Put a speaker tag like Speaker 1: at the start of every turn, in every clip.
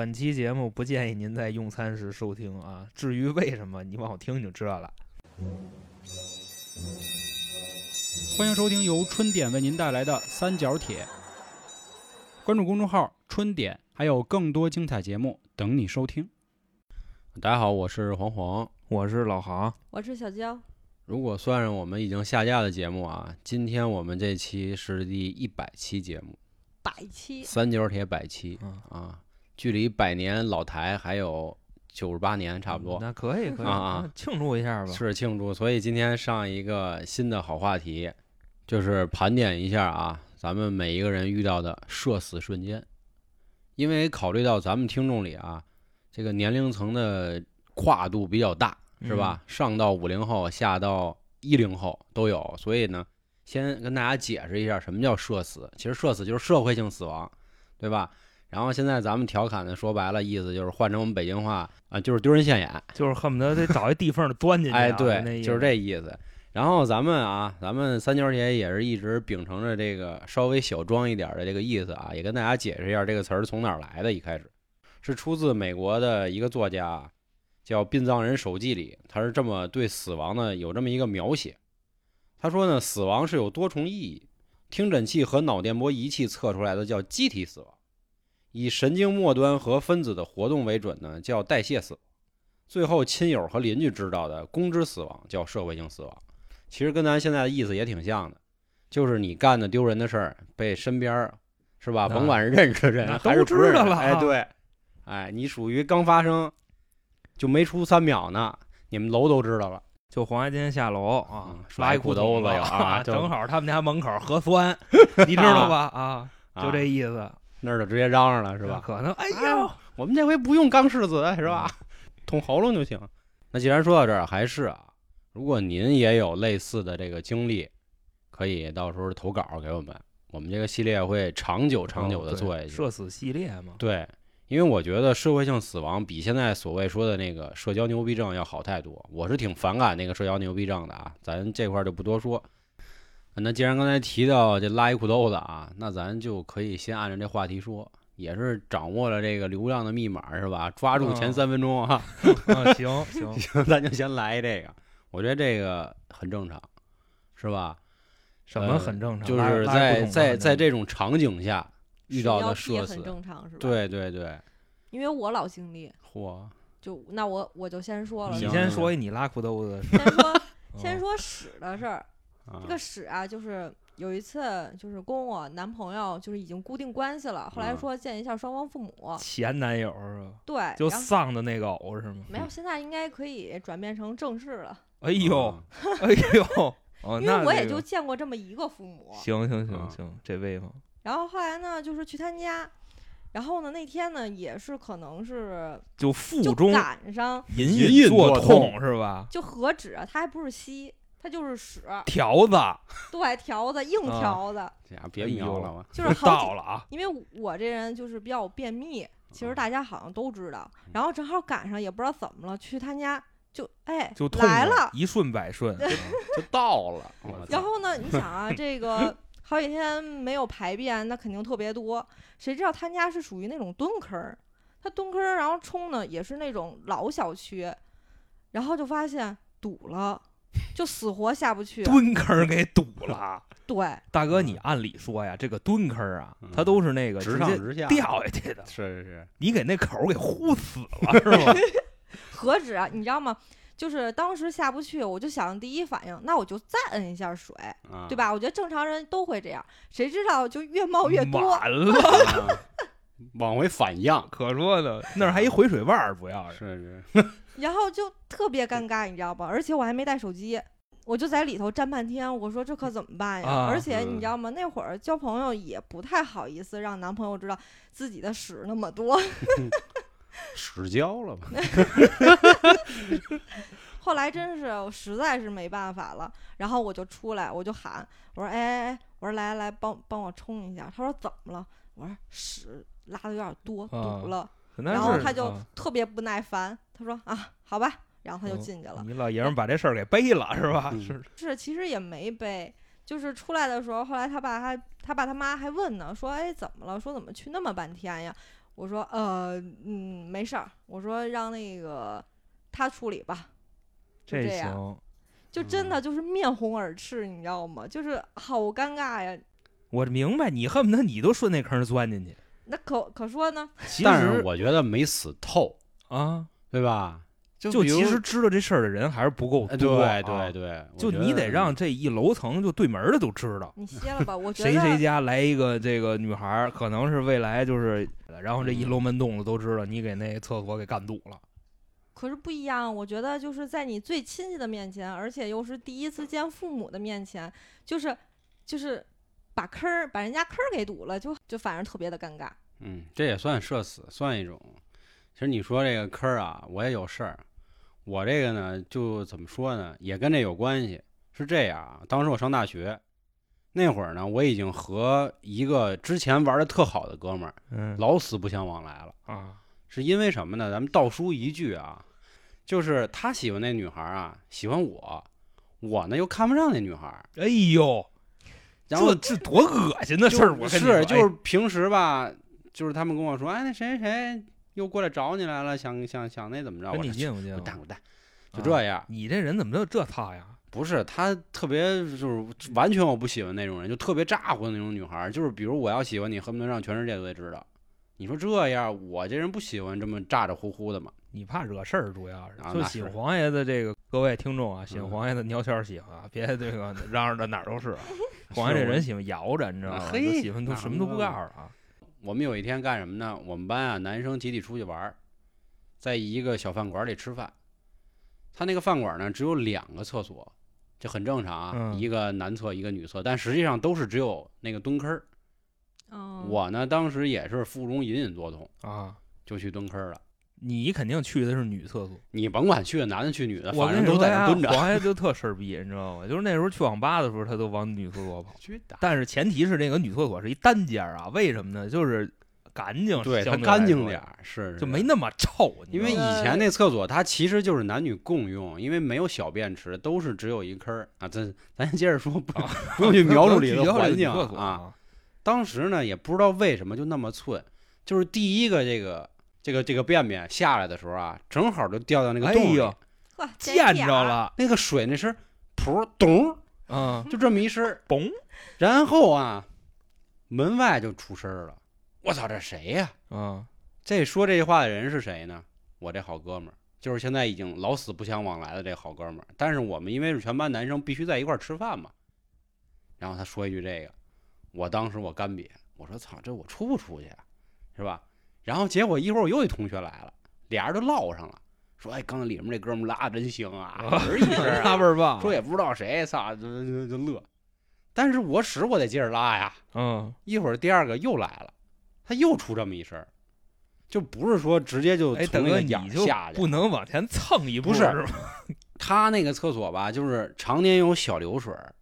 Speaker 1: 本期节目不建议您在用餐时收听啊。至于为什么，你往后听就知道了。
Speaker 2: 欢迎收听由春点为您带来的三角铁，关注公众号“春点”，还有更多精彩节目等你收听。
Speaker 3: 大家好，我是黄黄。
Speaker 1: 我是老航，
Speaker 4: 我是小娇。
Speaker 3: 如果算上我们已经下架的节目啊，今天我们这期是第一百期节目，
Speaker 4: 百期
Speaker 3: 三角铁百期
Speaker 1: 嗯
Speaker 3: 啊，距离百年老台还有九十八年差不多，
Speaker 1: 那可以可以
Speaker 3: 啊啊
Speaker 1: 庆祝一下吧。
Speaker 3: 是庆祝。所以今天上一个新的好话题，就是盘点一下啊，咱们每一个人遇到的社死瞬间。因为考虑到咱们听众里啊，这个年龄层的跨度比较大，是吧？上到五零后，下到一零后都有，所以呢，先跟大家解释一下什么叫社死。其实社死就是社会性死亡，对吧？然后现在咱们调侃的说白了，意思就是换成我们北京话啊，就是丢人现眼。
Speaker 1: 就是恨不得得找一地缝儿钻进去啊。
Speaker 3: 哎，对，就是这意思。然后咱们啊，咱们三角姐也是一直秉承着这个稍微小装一点的这个意思啊，也跟大家解释一下这个词儿从哪儿来的。一开始是出自美国的一个作家，叫《殡葬人手记》里，他是这么对死亡呢有这么一个描写。他说呢，死亡是有多重意义，听诊器和脑电波仪器测出来的叫机体死亡，以神经末端和分子的活动为准呢叫代谢死亡。最后，亲友和邻居知道的公知死亡叫社会性死亡，其实跟咱现在的意思也挺像的，就是你干的丢人的事儿被身边儿是吧，甭管是认识的人还是
Speaker 1: 都
Speaker 3: 不认识的，
Speaker 1: 知道了
Speaker 3: 哎，对，哎，你属于刚发生就没出三秒呢，你们楼都知道了，
Speaker 1: 就黄家今天下楼啊
Speaker 3: 嗯，
Speaker 1: 拉一
Speaker 3: 裤
Speaker 1: 兜
Speaker 3: 兜子有啊
Speaker 1: 正好他们家门口核酸，你知道吧？啊，就这意思，
Speaker 3: 那儿就直接嚷嚷了是吧？
Speaker 1: 可能哎
Speaker 3: 哎
Speaker 1: 呦，
Speaker 3: 我们这回不用钢柿子是吧？捅喉咙就行。那既然说到这儿，还是啊，如果您也有类似的这个经历，可以到时候投稿给我们，我们这个系列会长久长久的做下去。
Speaker 1: 社死系列嘛。
Speaker 3: 对，因为我觉得社会性死亡比现在所谓说的那个社交牛逼症要好太多。我是挺反感那个社交牛逼症的啊，咱这块儿就不多说。那既然刚才提到这拉一裤兜子啊，那咱就可以先按照这话题说，也是掌握了这个流量的密码是吧？抓住前
Speaker 1: 嗯
Speaker 3: 三分钟啊，
Speaker 1: 啊，行 行，
Speaker 3: 行，咱就先来这个。我觉得这个很正常，是吧？
Speaker 1: 什么很正常，
Speaker 3: 就是在在在
Speaker 1: 这
Speaker 3: 这种场景下遇到的社死，
Speaker 4: 正常是吧？，
Speaker 3: 对对对，
Speaker 4: 因为我老经历，
Speaker 3: 嚯，
Speaker 4: 就那我我就先说了，
Speaker 1: 你先说一你拉裤兜子的事
Speaker 4: 先说先
Speaker 1: 哦
Speaker 4: 说屎的事儿。
Speaker 3: 啊
Speaker 4: 这个屎啊，就是有一次就是跟我男朋友就是已经固定关系了，后来
Speaker 3: 嗯
Speaker 4: 说见一下双方父母，
Speaker 1: 前男友是吧？
Speaker 4: 对，
Speaker 1: 就丧的那个偶是吗？
Speaker 4: 没有，现在应该可以转变成正式了，
Speaker 1: 哎呦
Speaker 3: 啊
Speaker 1: 哎呦，哦，
Speaker 4: 因
Speaker 1: 那
Speaker 4: 为我也就见过这么一个父母。
Speaker 1: 行行行
Speaker 3: 啊
Speaker 1: 行，这威风，
Speaker 4: 然后后来呢，就是去他家，然后呢那天呢也是可能是
Speaker 1: 就腹
Speaker 4: 就
Speaker 1: 中
Speaker 4: 赶上
Speaker 1: 隐
Speaker 3: 隐
Speaker 1: 作
Speaker 3: 痛
Speaker 1: 是吧？
Speaker 4: 就何止啊，他还不是稀，它就是屎，
Speaker 1: 条子
Speaker 4: 对，条子硬
Speaker 1: 啊
Speaker 4: 条子，
Speaker 3: 这家别
Speaker 1: 哎呦
Speaker 3: 瞄了吧，
Speaker 4: 就是好几。
Speaker 1: 到了啊，
Speaker 4: 因为我这人就是比较便秘，其实
Speaker 3: 嗯
Speaker 4: 大家好像都知道。然后正好赶上，也不知道怎么了，去他家就哎
Speaker 1: 就
Speaker 4: 来了。
Speaker 1: 一顺百顺，啊
Speaker 3: 就到了。
Speaker 4: 然后呢，你想啊，这个 好几天没有排便，那肯定特别多。谁知道他家是属于那种蹲坑儿，他蹲坑儿，然后冲呢也是那种老小区，然后就发现堵了，就死活下不去。
Speaker 1: 蹲坑给堵了。
Speaker 4: 对，
Speaker 1: 大哥，你按理说呀，这个蹲坑啊
Speaker 3: 嗯，
Speaker 1: 它都是那个
Speaker 3: 直上直下，
Speaker 1: 掉下去的，
Speaker 3: 是是是，
Speaker 1: 你给那口儿给呼死了 是吗？
Speaker 4: 何止啊，你知道吗？就是当时下不去，我就想第一反应，那我就再摁一下水，
Speaker 3: 啊
Speaker 4: 对？吧？我觉得正常人都会这样，谁知道就越冒越多。
Speaker 1: 满了，
Speaker 3: 啊往回反样，
Speaker 1: 可说的，那儿还一回水腕儿，主要是
Speaker 3: 是是，
Speaker 4: 然后就特别尴尬，你知道吧？而且我还没带手机，我就在里头站半天。我说这可怎么办呀？
Speaker 1: 啊
Speaker 4: 而且
Speaker 3: 嗯
Speaker 4: 你知道吗？那会儿交朋友也不太好意思让男朋友知道自己的屎那么多。
Speaker 3: 屎交了吧？
Speaker 4: 后来真是我实在是没办法了，然后我就出来，我就喊我说：“哎哎哎，我说来来来，帮帮我冲一下。”他说：“怎么了？”我说：“屎拉的有点多，
Speaker 1: 啊
Speaker 4: 堵了。然后他就
Speaker 1: 啊
Speaker 4: 特别不耐烦，他说：“啊，好吧。”然后他就
Speaker 1: 嗯
Speaker 4: 进去了。
Speaker 1: 你老爷们儿把这事儿给背了是吧？
Speaker 3: 嗯
Speaker 1: 是
Speaker 4: 是，其实也没背，就是出来的时候，后来他爸还他爸他妈还问呢，说：“哎，怎么了？说怎么去那么半天呀？”我说呃嗯没事儿，我说让那个他处理吧，就
Speaker 1: 这
Speaker 4: 这样，
Speaker 1: 行，
Speaker 4: 就真的就是面红耳赤，你知道吗？就是好尴尬呀。
Speaker 1: 我明白，你恨不得你都顺那坑钻进去。
Speaker 4: 那可可说呢，
Speaker 1: 其
Speaker 3: 但是
Speaker 1: 实
Speaker 3: 我觉得没死透，
Speaker 1: 啊，
Speaker 3: 对吧？就比如
Speaker 1: 就其实知道这事儿的人还是不够
Speaker 3: 哎
Speaker 1: 多、啊。
Speaker 3: 对对对，我
Speaker 1: 就
Speaker 3: 觉
Speaker 1: 你得让这一楼层就对门儿的都知道，
Speaker 4: 你歇了吧。我觉
Speaker 1: 谁谁家来一个这个女孩儿，可能是未来就是，然后这一
Speaker 3: 嗯
Speaker 1: 楼门洞子都知道你给那厕所给干堵了。
Speaker 4: 可是不一样，我觉得就是在你最亲戚的面前，而且又是第一次见父母的面前，就是就是把坑儿把人家坑儿给堵了，就就反而特别的尴尬。
Speaker 3: 嗯，这也算社死，算一种。其实你说这个坑儿啊，我也有事儿。我这个呢，就怎么说呢，也跟这有关系。是这样啊，当时我上大学那会儿呢，我已经和一个之前玩的特好的哥们儿
Speaker 1: 嗯
Speaker 3: 老死不相往来了。
Speaker 1: 啊，
Speaker 3: 是因为什么呢？咱们倒书一句啊，就是他喜欢那女孩儿啊，喜欢我，我呢又看不上那女孩儿。
Speaker 1: 哎呦，
Speaker 3: 然后
Speaker 1: 这这多恶心的事儿！我跟你说
Speaker 3: 是就是
Speaker 1: 哎
Speaker 3: 平时吧，就是他们跟我说，哎，那谁谁谁又过来找你来了，想想想那怎么着？我说
Speaker 1: 近不近啊？
Speaker 3: 滚蛋滚蛋，就
Speaker 1: 啊
Speaker 3: 这样。
Speaker 1: 你这人怎么就这套呀？
Speaker 3: 不是他特别就是完全我不喜欢那种人，就特别咋呼的那种女孩儿。就是比如我要喜欢你，恨不得让全世界都得知道。你说这样，我这人不喜欢这么咋咋呼呼的嘛。
Speaker 1: 你怕惹事儿，主要是就喜欢黄爷的这个各位听众啊，喜欢
Speaker 3: 嗯
Speaker 1: 黄爷的鸟签儿喜欢啊，别这个嚷嚷的哪儿都是啊。黄爷这人喜欢摇着，你知道吗？
Speaker 3: 嘿
Speaker 1: 就喜欢都什么都不告诉啊。
Speaker 3: 我们有一天干什么呢？我们班啊，男生集体出去玩儿，在一个小饭馆里吃饭。他那个饭馆呢，只有两个厕所，这很正常啊，
Speaker 1: 嗯
Speaker 3: 一个男厕，一个女厕，但实际上都是只有那个蹲坑儿。
Speaker 4: 嗯，
Speaker 3: 我呢，当时也是腹中隐隐作痛，
Speaker 1: 啊，
Speaker 3: 就去蹲坑儿了。
Speaker 1: 你肯定去的是女厕所。
Speaker 3: 你甭管去的男的去女的，
Speaker 1: 我
Speaker 3: 反正都
Speaker 1: 说，
Speaker 3: 在那蹲着。
Speaker 1: 黄爷就特事儿逼，你知道吗？就是那时候去网吧的时候，他都往女厕所跑。
Speaker 3: 去打
Speaker 1: 但是前提是这个女厕所是一单间儿啊，为什么呢？就是干净，
Speaker 3: 对，它
Speaker 1: 相
Speaker 3: 干净点儿，是
Speaker 1: 就没那么臭。你
Speaker 3: 因为以
Speaker 1: 道吗
Speaker 3: 前那厕所它其实就是男女共用，因为没有小便池，都是只有一坑儿啊。咱咱接着说，不不用去描述里的 环境
Speaker 1: 个女厕所
Speaker 3: 啊。。当时呢，也不知道为什么就那么寸，就是第一个这个这个这个便便下来的时候啊，正好就掉到那个
Speaker 1: 哎
Speaker 3: 洞里，
Speaker 1: 见着，了，
Speaker 3: 那个水那声噗咚，
Speaker 1: 嗯，
Speaker 3: 就这么一声儿，
Speaker 1: 嘣，
Speaker 3: 然后啊，门外就出声儿了，我操，这谁呀、
Speaker 1: 嗯，
Speaker 3: 这说这话的人是谁呢？我这好哥们儿，就是现在已经老死不相往来的这好哥们儿。但是我们因为是全班男生，必须在一块儿吃饭嘛。然后他说一句这个，我当时我干瘪，我说操，这我出不出去啊？是吧？然后结果一会儿我又一同学来了，俩人都唠上了，说哎，刚才里面这哥们儿拉的真行啊，门儿一声
Speaker 1: 拉
Speaker 3: 啊，
Speaker 1: 倍儿棒，
Speaker 3: 说也不知道谁，操，就就就乐。但是我使我得接着拉呀，
Speaker 1: 嗯，
Speaker 3: 一会儿第二个又来了，他又出这么一声儿，就不是说直接就
Speaker 1: 哎，大哥，你
Speaker 3: 从那个眼儿
Speaker 1: 就
Speaker 3: 下去，
Speaker 1: 不能往前蹭一步
Speaker 3: 不是
Speaker 1: 是吗？
Speaker 3: 他那个厕所吧，就是常年有小流水儿，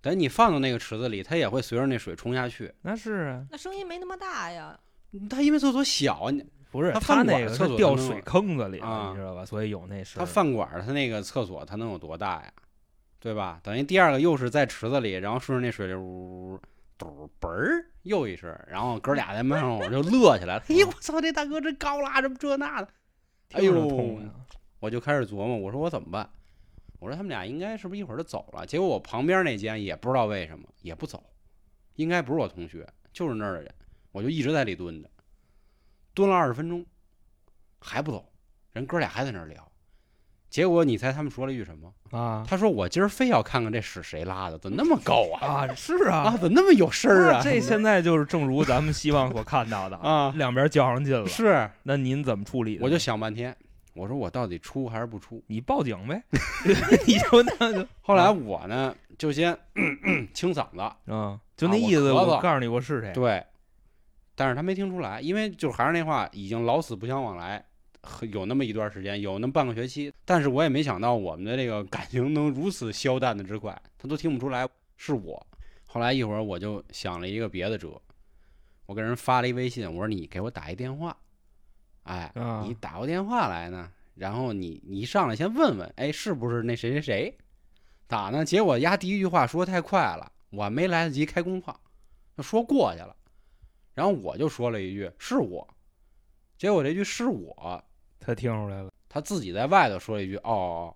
Speaker 3: 等你放到那个池子里，它也会随着那水冲下去。
Speaker 1: 那是啊，
Speaker 4: 那声音没那么大呀。
Speaker 3: 他因为厕所小，
Speaker 1: 不是
Speaker 3: 他饭
Speaker 1: 他那个
Speaker 3: 馆厕
Speaker 1: 是掉
Speaker 3: 所它能
Speaker 1: 水坑子里了，
Speaker 3: 啊
Speaker 1: 你知道吧？所以有那事儿。
Speaker 3: 他饭馆儿他那个厕所他能有多大呀？对吧？等于第二个又是在池子里，然后顺着那水流呜嘟嘣儿又一声儿，然后哥俩在门口就乐起来了。哎呦我操，这大哥真高啦，这这那的。哎呦我就开始琢磨，我说我怎么办？我说他们俩应该是不是一会儿就走了？结果我旁边那间也不知道为什么也不走，应该不是我同学，就是那儿的人，我就一直在里蹲着，蹲了二十分钟，还不走，人哥俩还在那儿聊。结果你猜他们说了一句什么？
Speaker 1: 啊
Speaker 3: 他说我今儿非要看看这屎谁拉的，怎么那么高啊？
Speaker 1: 啊，是
Speaker 3: 啊，
Speaker 1: 啊，
Speaker 3: 怎么那么有声儿啊？
Speaker 1: 这现在就是正如咱们希望所看到的，
Speaker 3: 啊
Speaker 1: 两边较上劲了。
Speaker 3: 是，
Speaker 1: 那您怎么处理？
Speaker 3: 我就想半天，我说我到底出还是不出？
Speaker 1: 你报警呗，你说那就
Speaker 3: 后来我呢就先 清嗓子，
Speaker 1: 嗯，就那意思。我告诉你我是谁，
Speaker 3: 对，但是他没听出来，因为就还是那话，已经老死不相往来，有那么一段时间，有那么半个学期。但是我也没想到我们的这个感情能如此消淡的之快，他都听不出来是我。后来一会儿我就想了一个别的辙，我给人发了一微信，我说你给我打一电话，哎，
Speaker 1: 啊
Speaker 3: 你打过电话来呢，然后你你一上来先问问，哎，是不是那谁谁谁打呢？结果丫第一句话说太快了，我没来得及开工放，就说过去了。然后我就说了一句是我，结果这句是我，
Speaker 1: 他听出来了，
Speaker 3: 他自己在外头说了一句哦哦，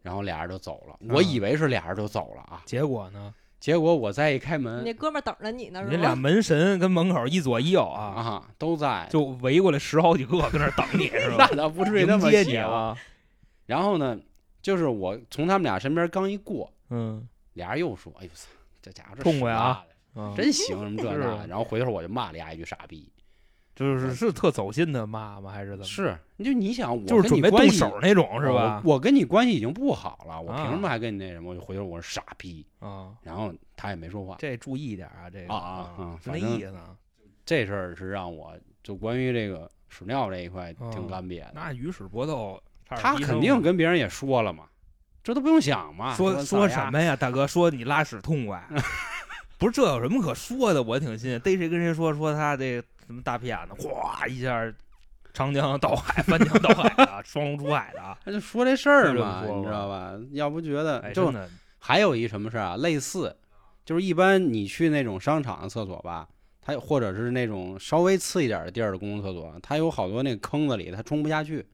Speaker 3: 然后俩人就走了。我
Speaker 1: 啊
Speaker 3: 以为是俩人就走了啊，
Speaker 1: 结果呢，
Speaker 3: 结果我再一开
Speaker 4: 你
Speaker 3: 门
Speaker 4: 那哥们儿等着你呢，
Speaker 1: 你那俩？门神跟门口一左一右啊，
Speaker 3: 啊都在，
Speaker 1: 就围过来十好几个跟那等你是吧那？
Speaker 3: 倒不至于那么邪吧。
Speaker 1: 你啊，
Speaker 3: 然后呢，就是我从他们俩身边刚一过，
Speaker 1: 嗯
Speaker 3: 俩人又说：“哎呦操，这家伙这
Speaker 1: 痛快啊啊，
Speaker 3: 真行什么这那的。”然后回头我就骂了丫一句傻逼。
Speaker 1: 就是是特走心的骂吗？还是怎么？
Speaker 3: 是，就你想，我跟
Speaker 1: 就是准备动
Speaker 3: 你关系
Speaker 1: 手那种是吧？
Speaker 3: 我我跟你关系已经不好了，我
Speaker 1: 啊
Speaker 3: 凭什么还跟你那什么？我就回头我是傻逼，
Speaker 1: 啊，
Speaker 3: 然后他也没说话。
Speaker 1: 这注意一点啊，这个
Speaker 3: 啊啊啊
Speaker 1: 就那意思啊。
Speaker 3: 这事儿是让我就关于这个屎尿这一块挺
Speaker 1: 嗯
Speaker 3: 干瘪的。
Speaker 1: 那与屎搏斗，
Speaker 3: 他肯定跟别人也说了嘛，这都不用想嘛。
Speaker 1: 说
Speaker 3: 说
Speaker 1: 说什？么呀，大哥？说你拉屎痛快，不是这有什么可说的？我挺信，逮谁跟谁说说他这什么大屁眼子，哗一下，长江倒海，翻江倒海的，双龙出海的啊！
Speaker 3: 他就说这事儿嘛，你知道吧？要不觉得
Speaker 1: 哎，
Speaker 3: 就还有一什么事儿啊？类似，就是一般你去那种商场的厕所吧，它或者是那种稍微次一点的地儿的公共厕所，它有好多那个坑子里，它冲不下去，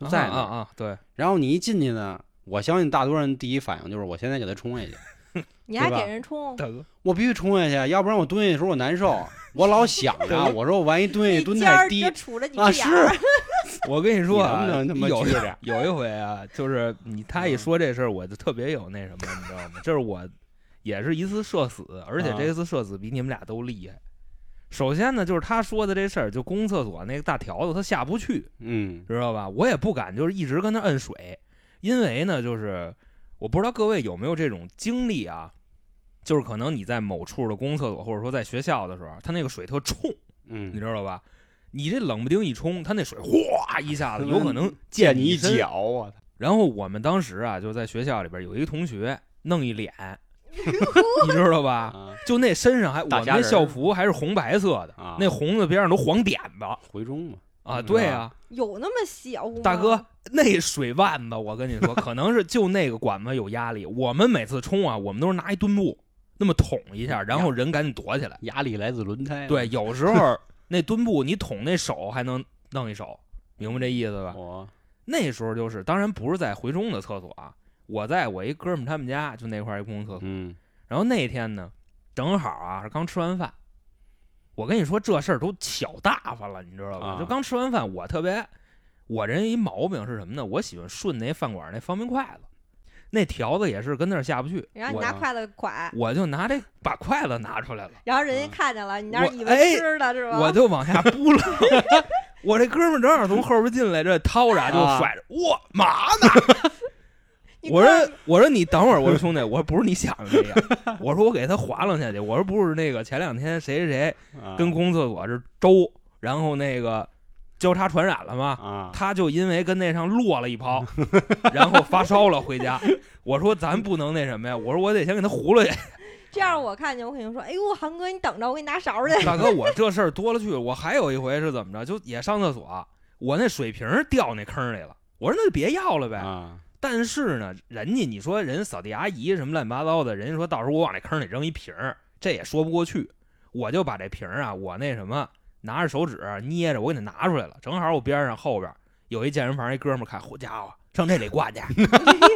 Speaker 3: 就在那。
Speaker 1: 啊啊啊，对，
Speaker 3: 然后你一进去呢，我相信大多人第一反应就是我现在给它冲下去，
Speaker 4: 你还给人冲，
Speaker 1: 大哥，
Speaker 3: 我必须冲下去，要不然我蹲下去的时候我难受。我老想着，我说我万一蹲下去蹲太低啊，是
Speaker 1: 我跟你说啊，
Speaker 3: 能能他妈
Speaker 1: 有一回啊，就是你 他一说这事儿，我就特别有那什么，你知道吗？就是我也是一次社死，而且
Speaker 3: 啊
Speaker 1: 这次社死比你们俩都厉害。首先呢，就是他说的这事儿，就公共厕所那个大条子，他下不去，
Speaker 3: 嗯
Speaker 1: 知道吧？我也不敢就是一直跟那摁水，因为呢，就是我不知道各位有没有这种经历啊，就是可能你在某处的公共厕所，或者说在学校的时候，它那个水特冲，你
Speaker 3: 嗯，
Speaker 1: 知道吧？你这冷不丁一冲，它那水哗一下子，有可能
Speaker 3: 溅你一
Speaker 1: 身。
Speaker 3: 脚啊！
Speaker 1: 然后我们当时啊，就在学校里边有一个同学弄一脸，你知道吧？
Speaker 3: 啊，
Speaker 1: 就那身上还我们那校服还是红白色的，
Speaker 3: 啊
Speaker 1: 那红的边上都黄点子
Speaker 3: 回中嘛，
Speaker 1: 啊！
Speaker 3: 嗯
Speaker 1: 对啊，
Speaker 4: 有那么小吗？
Speaker 1: 大哥，那水腕子，我跟你说，可能是就那个管子有压力。我们每次冲啊，我们都是拿一墩布那么捅一下，然后人赶紧躲起来。
Speaker 3: 压力来自轮胎。
Speaker 1: 对，，有时候那墩布你捅那手还能弄一手，明白这意思吧？
Speaker 3: 我
Speaker 1: 那时候就是，当然不是在回中的厕所啊，我在我一哥们儿他们家，就那块儿一公共厕所。
Speaker 3: 嗯
Speaker 1: 然后那天呢，正好啊是刚吃完饭，我跟你说这事儿都巧大发了，你知道吧？
Speaker 3: 啊
Speaker 1: 就刚吃完饭，我特别，我人一毛病是什么呢？我喜欢顺那饭馆那方便筷子，那条子也是跟那儿下不去，我
Speaker 4: 然后你拿筷子蒯，
Speaker 1: 我就拿这把筷子拿出来了，
Speaker 4: 然后人家
Speaker 3: 啊
Speaker 4: 看见了，你那儿以为吃的是吧？
Speaker 1: 我就往下 扑了。我这哥们儿正好从后边进来，这掏着就
Speaker 3: 啊
Speaker 1: 甩着，哇嘛呢？我说我说你等会儿，我说兄弟，我说不是你想的那样，我说我给他划拉下去，我说不是那个前两天谁谁谁
Speaker 3: 啊
Speaker 1: 跟公厕所这周，然后那个交叉传染了吗？
Speaker 3: 啊，
Speaker 1: 他就因为跟那上落了一泡，然后发烧了回家。我说咱不能那什么呀，我说我得先给他糊了去。
Speaker 4: 这样我看见我肯定说，哎呦，韩哥你等着，我给你拿勺去。
Speaker 1: 大哥，我这事儿多了去了，我还有一回是怎么着，就也上厕所，我那水瓶掉那坑里了，我说那就别要了呗。
Speaker 3: 啊
Speaker 1: 但是呢，人家你说人扫地阿姨什么乱七八糟的，人家说到时候我往那坑里扔一瓶儿，这也说不过去。我就把这瓶儿啊，我那什么拿着手指捏着，我给它拿出来了。正好我边上后边有一健身房一哥们儿看，好家伙，上这里灌去，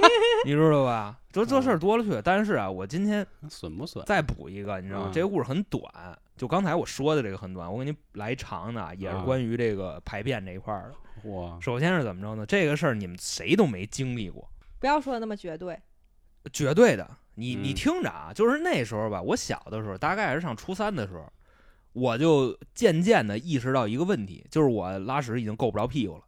Speaker 1: 你知道吧？这这事儿多了去了。但是啊，我今天
Speaker 3: 损不损？
Speaker 1: 再补一个，你知道吗？
Speaker 3: 嗯
Speaker 1: 这个故事很短，就刚才我说的这个很短，我给你来长的啊，也是
Speaker 3: 啊
Speaker 1: 关于这个排便这一块儿的。
Speaker 3: 我
Speaker 1: 首先是怎么着呢？这个事儿你们谁都没经历过。
Speaker 4: 不要说的那么绝对，
Speaker 1: 绝对的，你你
Speaker 3: 嗯
Speaker 1: 听着啊，就是那时候吧，我小的时候，大概是上初三的时候，我就渐渐的意识到一个问题，就是我拉屎已经够不着屁股了，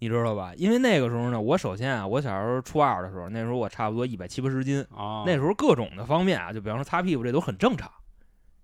Speaker 1: 你知道吧？因为那个时候呢，我首先啊，我小时候初二的时候，那时候我差不多一百七八十斤，
Speaker 3: 啊，
Speaker 1: 那时候各种的方面啊，就比方说擦屁股这都很正常。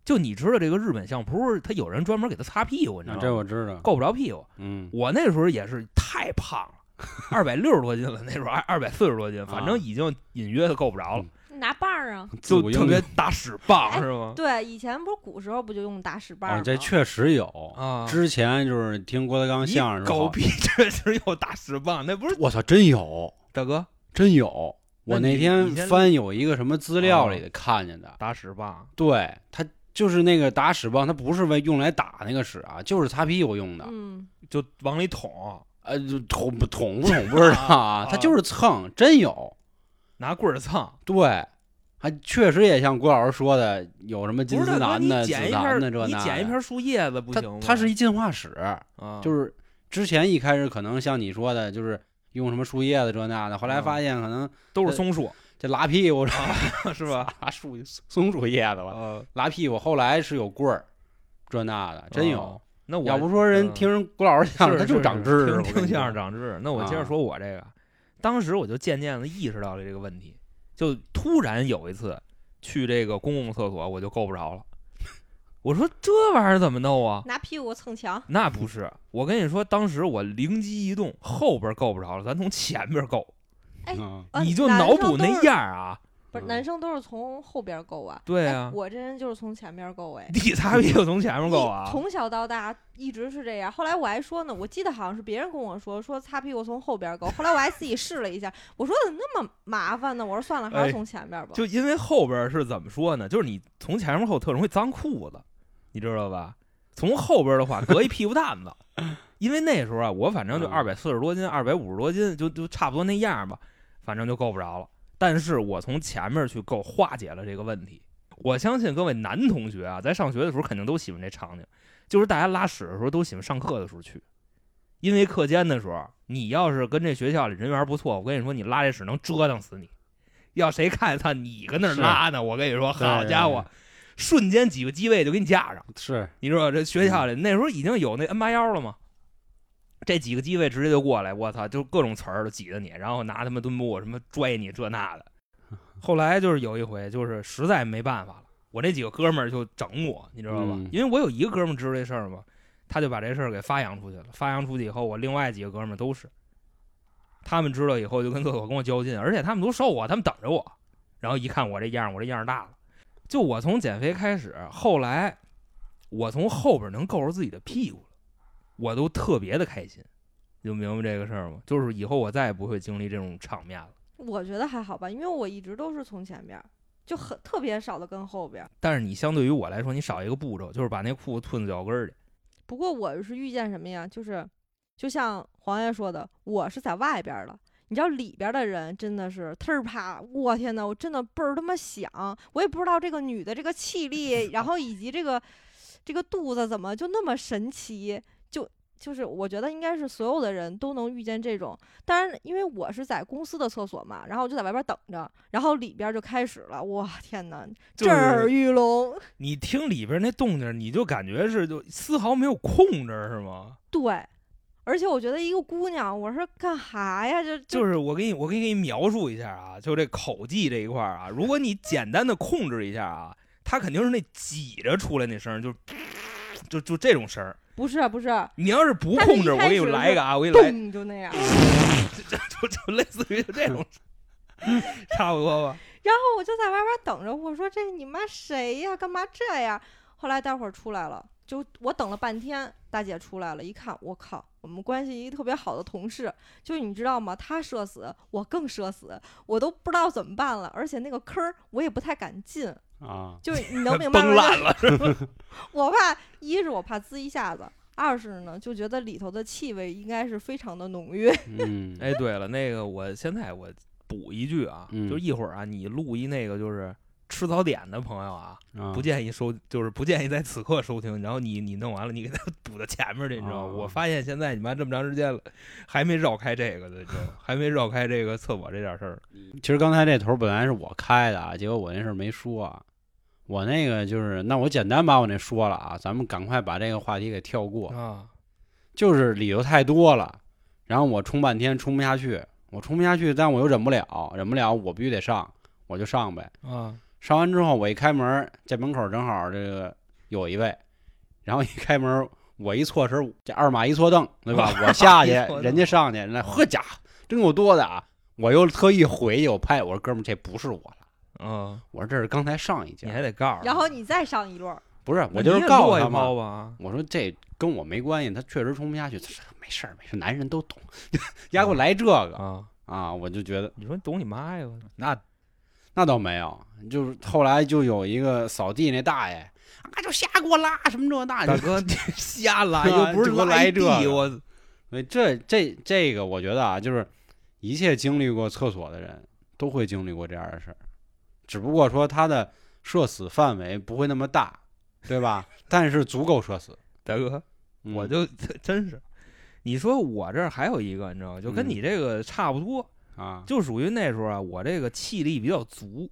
Speaker 1: 就你知道这个日本相扑，他有人专门给他擦屁股，你知
Speaker 3: 啊
Speaker 1: 道吗？
Speaker 3: 这我知道。
Speaker 1: 够不着屁股。
Speaker 3: 嗯
Speaker 1: 我那时候也是太胖了，二百六十多斤了，那时候二二百四十多斤，反正
Speaker 3: 啊
Speaker 1: 已经隐约的够不着了。
Speaker 4: 拿棒儿啊。
Speaker 1: 就特别
Speaker 3: 自古英语
Speaker 1: 大屎棒
Speaker 4: 哎
Speaker 1: 是吗？
Speaker 4: 对，以前不是古时候不就用打屎棒？
Speaker 3: 这确实有。
Speaker 1: 啊，
Speaker 3: 之前就是听郭德纲相声
Speaker 1: 狗，屁确实有打屎棒，那不是
Speaker 3: 我操，真有，
Speaker 1: 大哥
Speaker 3: 真有。我
Speaker 1: 那
Speaker 3: 天翻有一个什么资料里看见的，
Speaker 1: 打屎棒
Speaker 3: 对他就是那个打屎棒，它不是为用来打那个屎啊，就是擦屁股用的。
Speaker 4: 嗯，
Speaker 1: 就往里捅，
Speaker 3: 呃，就捅不捅不捅不知道啊，
Speaker 1: 啊
Speaker 3: 它就是蹭，真有。
Speaker 1: 拿棍儿蹭。
Speaker 3: 对，还确实也像郭老师说的，有什么金
Speaker 1: 不是大哥，你
Speaker 3: 丝楠的、紫檀的这那
Speaker 1: 你捡一
Speaker 3: 的
Speaker 1: 片树叶子不
Speaker 3: 它
Speaker 1: 行吗？
Speaker 3: 它是一进化史，
Speaker 1: 啊，
Speaker 3: 就是之前一开始可能像你说的，就是用什么树叶子这那的，后来
Speaker 1: 啊
Speaker 3: 发现可能
Speaker 1: 都是松树，
Speaker 3: 这拉屁股
Speaker 1: 是吧？
Speaker 3: 拉树松树叶子吧，
Speaker 1: 呃，
Speaker 3: 拉屁股，后来是有棍儿，这那的真有
Speaker 1: 哦。那我
Speaker 3: 要不说人
Speaker 1: 嗯
Speaker 3: 听人郭老师相声，他就长知识。
Speaker 1: 听相声长知识。那我接着
Speaker 3: 啊
Speaker 1: 说我这个，当时我就渐渐的意识到了这个问题，就突然有一次去这个公共厕所，我就够不着了。我说这玩意儿怎么弄啊？
Speaker 4: 拿屁股蹭墙，
Speaker 1: 那不是，我跟你说，当时我灵机一动，后边够不着了，咱从前边够，
Speaker 4: 哎
Speaker 1: 你就脑补那样儿啊。
Speaker 4: 不是
Speaker 3: 嗯
Speaker 4: 男生都是从后边够啊。哎
Speaker 1: 对啊，
Speaker 4: 我这人就是从前边够哎。
Speaker 1: 你擦屁股从前面够啊？
Speaker 4: 从小到大一直是这样。后来我还说呢，我记得好像是别人跟我说，说擦屁股从后边够。后来我还自己试了一下，我说怎么那么麻烦呢？我说算了，还
Speaker 1: 哎
Speaker 4: 是从前边吧。
Speaker 1: 就因为后边是怎么说呢？就是你从前面后特容易脏裤子，你知道吧？从后边的话，隔一屁股蛋子。因为那时候啊，我反正就
Speaker 3: 嗯
Speaker 1: 二百四十多斤，二百五十多斤，就就差不多那样吧，反正就够不着了。但是我从前面去够化解了这个问题。我相信各位男同学啊，在上学的时候肯定都喜欢这场景，就是大家拉屎的时候都喜欢上课的时候去，因为课间的时候，你要是跟这学校里人缘不错，我跟你说，你拉这屎能折腾死你。要谁看他你跟那儿拉呢？我跟你说，好家伙，瞬间几个机位就给你架上。
Speaker 3: 是
Speaker 1: 你知道这学校里那时候已经有那 N 八幺了吗？这几个机位直接就过来，我操，就各种词儿都挤着你，然后拿他们墩布什么拽你这那的。后来就是有一回，就是实在没办法了，我那几个哥们儿就整我，你知道吧？
Speaker 3: 嗯
Speaker 1: 因为我有一个哥们儿知道这事儿嘛，他就把这事儿给发扬出去了。发扬出去以后，我另外几个哥们儿都是，他们知道以后就跟厕所跟我较劲，而且他们都瘦啊，他们等着我。然后一看我这样，我这样大了。就我从减肥开始，后来我从后边能够着自己的屁股了，我都特别的开心。就明白这个事儿吗？就是以后我再也不会经历这种场面了。
Speaker 4: 我觉得还好吧，因为我一直都是从前边，就很特别少的跟后边。
Speaker 1: 但是你相对于我来说，你少一个步骤，就是把那裤子吞到脚跟儿里。
Speaker 4: 不过我是遇见什么呀？就是就像黄爷说的，我是在外边的。你知道里边的人真的是特儿啪！我天呐，我真的倍儿他妈响！我也不知道这个女的这个气力，然后以及这个这个肚子怎么就那么神奇，就就是我觉得应该是所有的人都能遇见这种。当然，因为我是在公司的厕所嘛，然后我就在外边等着，然后里边就开始了。哇，天呐，震耳欲聋！
Speaker 1: 你听里边那动静，你就感觉是就丝毫没有控制，是吗？
Speaker 4: 对，而且我觉得一个姑娘，我说干哈呀？这就
Speaker 1: 就是我给你，我给你描述一下啊，就这口技这一块儿啊，如果你简单的控制一下啊，它肯定是那挤着出来那声儿，就就就这种声儿。
Speaker 4: 不是不是，
Speaker 1: 你要是不控制，我给你来一个啊，我给你来，
Speaker 4: 咚就那样。
Speaker 1: 就就类似于这种，差不多吧。
Speaker 4: 然后我就在外边等着，我说这你妈谁呀？干嘛这样？后来待会儿出来了，就我等了半天，大姐出来了，一看，我靠，我们关系一个特别好的同事，就是你知道吗？她社死，我更社死，我都不知道怎么办了，而且那个坑儿我也不太敢进，
Speaker 3: 啊，
Speaker 4: 就是你能 明白吗？
Speaker 1: 崩烂了是吧？
Speaker 4: 我怕一是我怕滋一下子，二是呢就觉得里头的气味应该是非常的浓郁。
Speaker 3: 嗯，
Speaker 1: 哎，对了，那个我现在我补一句啊，
Speaker 3: 嗯
Speaker 1: 就是一会儿啊，你录一那个就是吃早点的朋友啊，
Speaker 3: 啊
Speaker 1: 不建议收，就是不建议在此刻收听。然后你你弄完了，你给他 补到前面去，你知道吗？
Speaker 3: 啊
Speaker 1: 我发现现在你妈这么长时间了，还没绕开这个呢，你知道吗？还没绕开这个厕所这点事儿。
Speaker 3: 其实刚才这头本来是我开的啊，结果我那事儿没说啊。我那个就是，那我简单把我那说了啊，咱们赶快把这个话题给跳过。
Speaker 1: 啊，
Speaker 3: 就是理由太多了，然后我冲半天冲不下去，我冲不下去，但我又忍不了，忍不了我必须得上，我就上呗。
Speaker 1: 啊，
Speaker 3: 上完之后，我一开门，这门口正好这个有一位，然后一开门，我一错身，这二马一错蹬，对吧？我下去 人家上去，那呵家伙，真够多的啊！我又特意回去，我拍，我说哥们儿，这不是我了，
Speaker 1: 嗯，
Speaker 3: 我说这是刚才上一家，
Speaker 1: 你还得告诉他。
Speaker 4: 然后你再上一摞，
Speaker 3: 不是，我就是告诉他嘛，
Speaker 1: 包吧。
Speaker 3: 我说这跟我没关系，他确实冲不下去，他说没事儿没事儿，男人都懂，丫给我来这个
Speaker 1: 啊，
Speaker 3: 啊，我就觉得
Speaker 1: 你说你懂你妈呀？
Speaker 3: 那那倒没有，就是后来就有一个扫地那大爷啊，就瞎给我拉什么这那的。
Speaker 1: 大哥，你 瞎拉
Speaker 3: 啊
Speaker 1: 又不是
Speaker 3: 就给我来，这个
Speaker 1: 我
Speaker 3: 所以这这这个，我觉得啊，就是一切经历过厕所的人都会经历过这样的事儿，只不过说他的射死范围不会那么大，对吧？但是足够射死。
Speaker 1: 大哥，
Speaker 3: 嗯
Speaker 1: 我就真是，你说我这儿还有一个，你知道吗？就跟
Speaker 3: 嗯
Speaker 1: 你这个差不多，
Speaker 3: 啊，
Speaker 1: 就属于那时候啊，我这个气力比较足，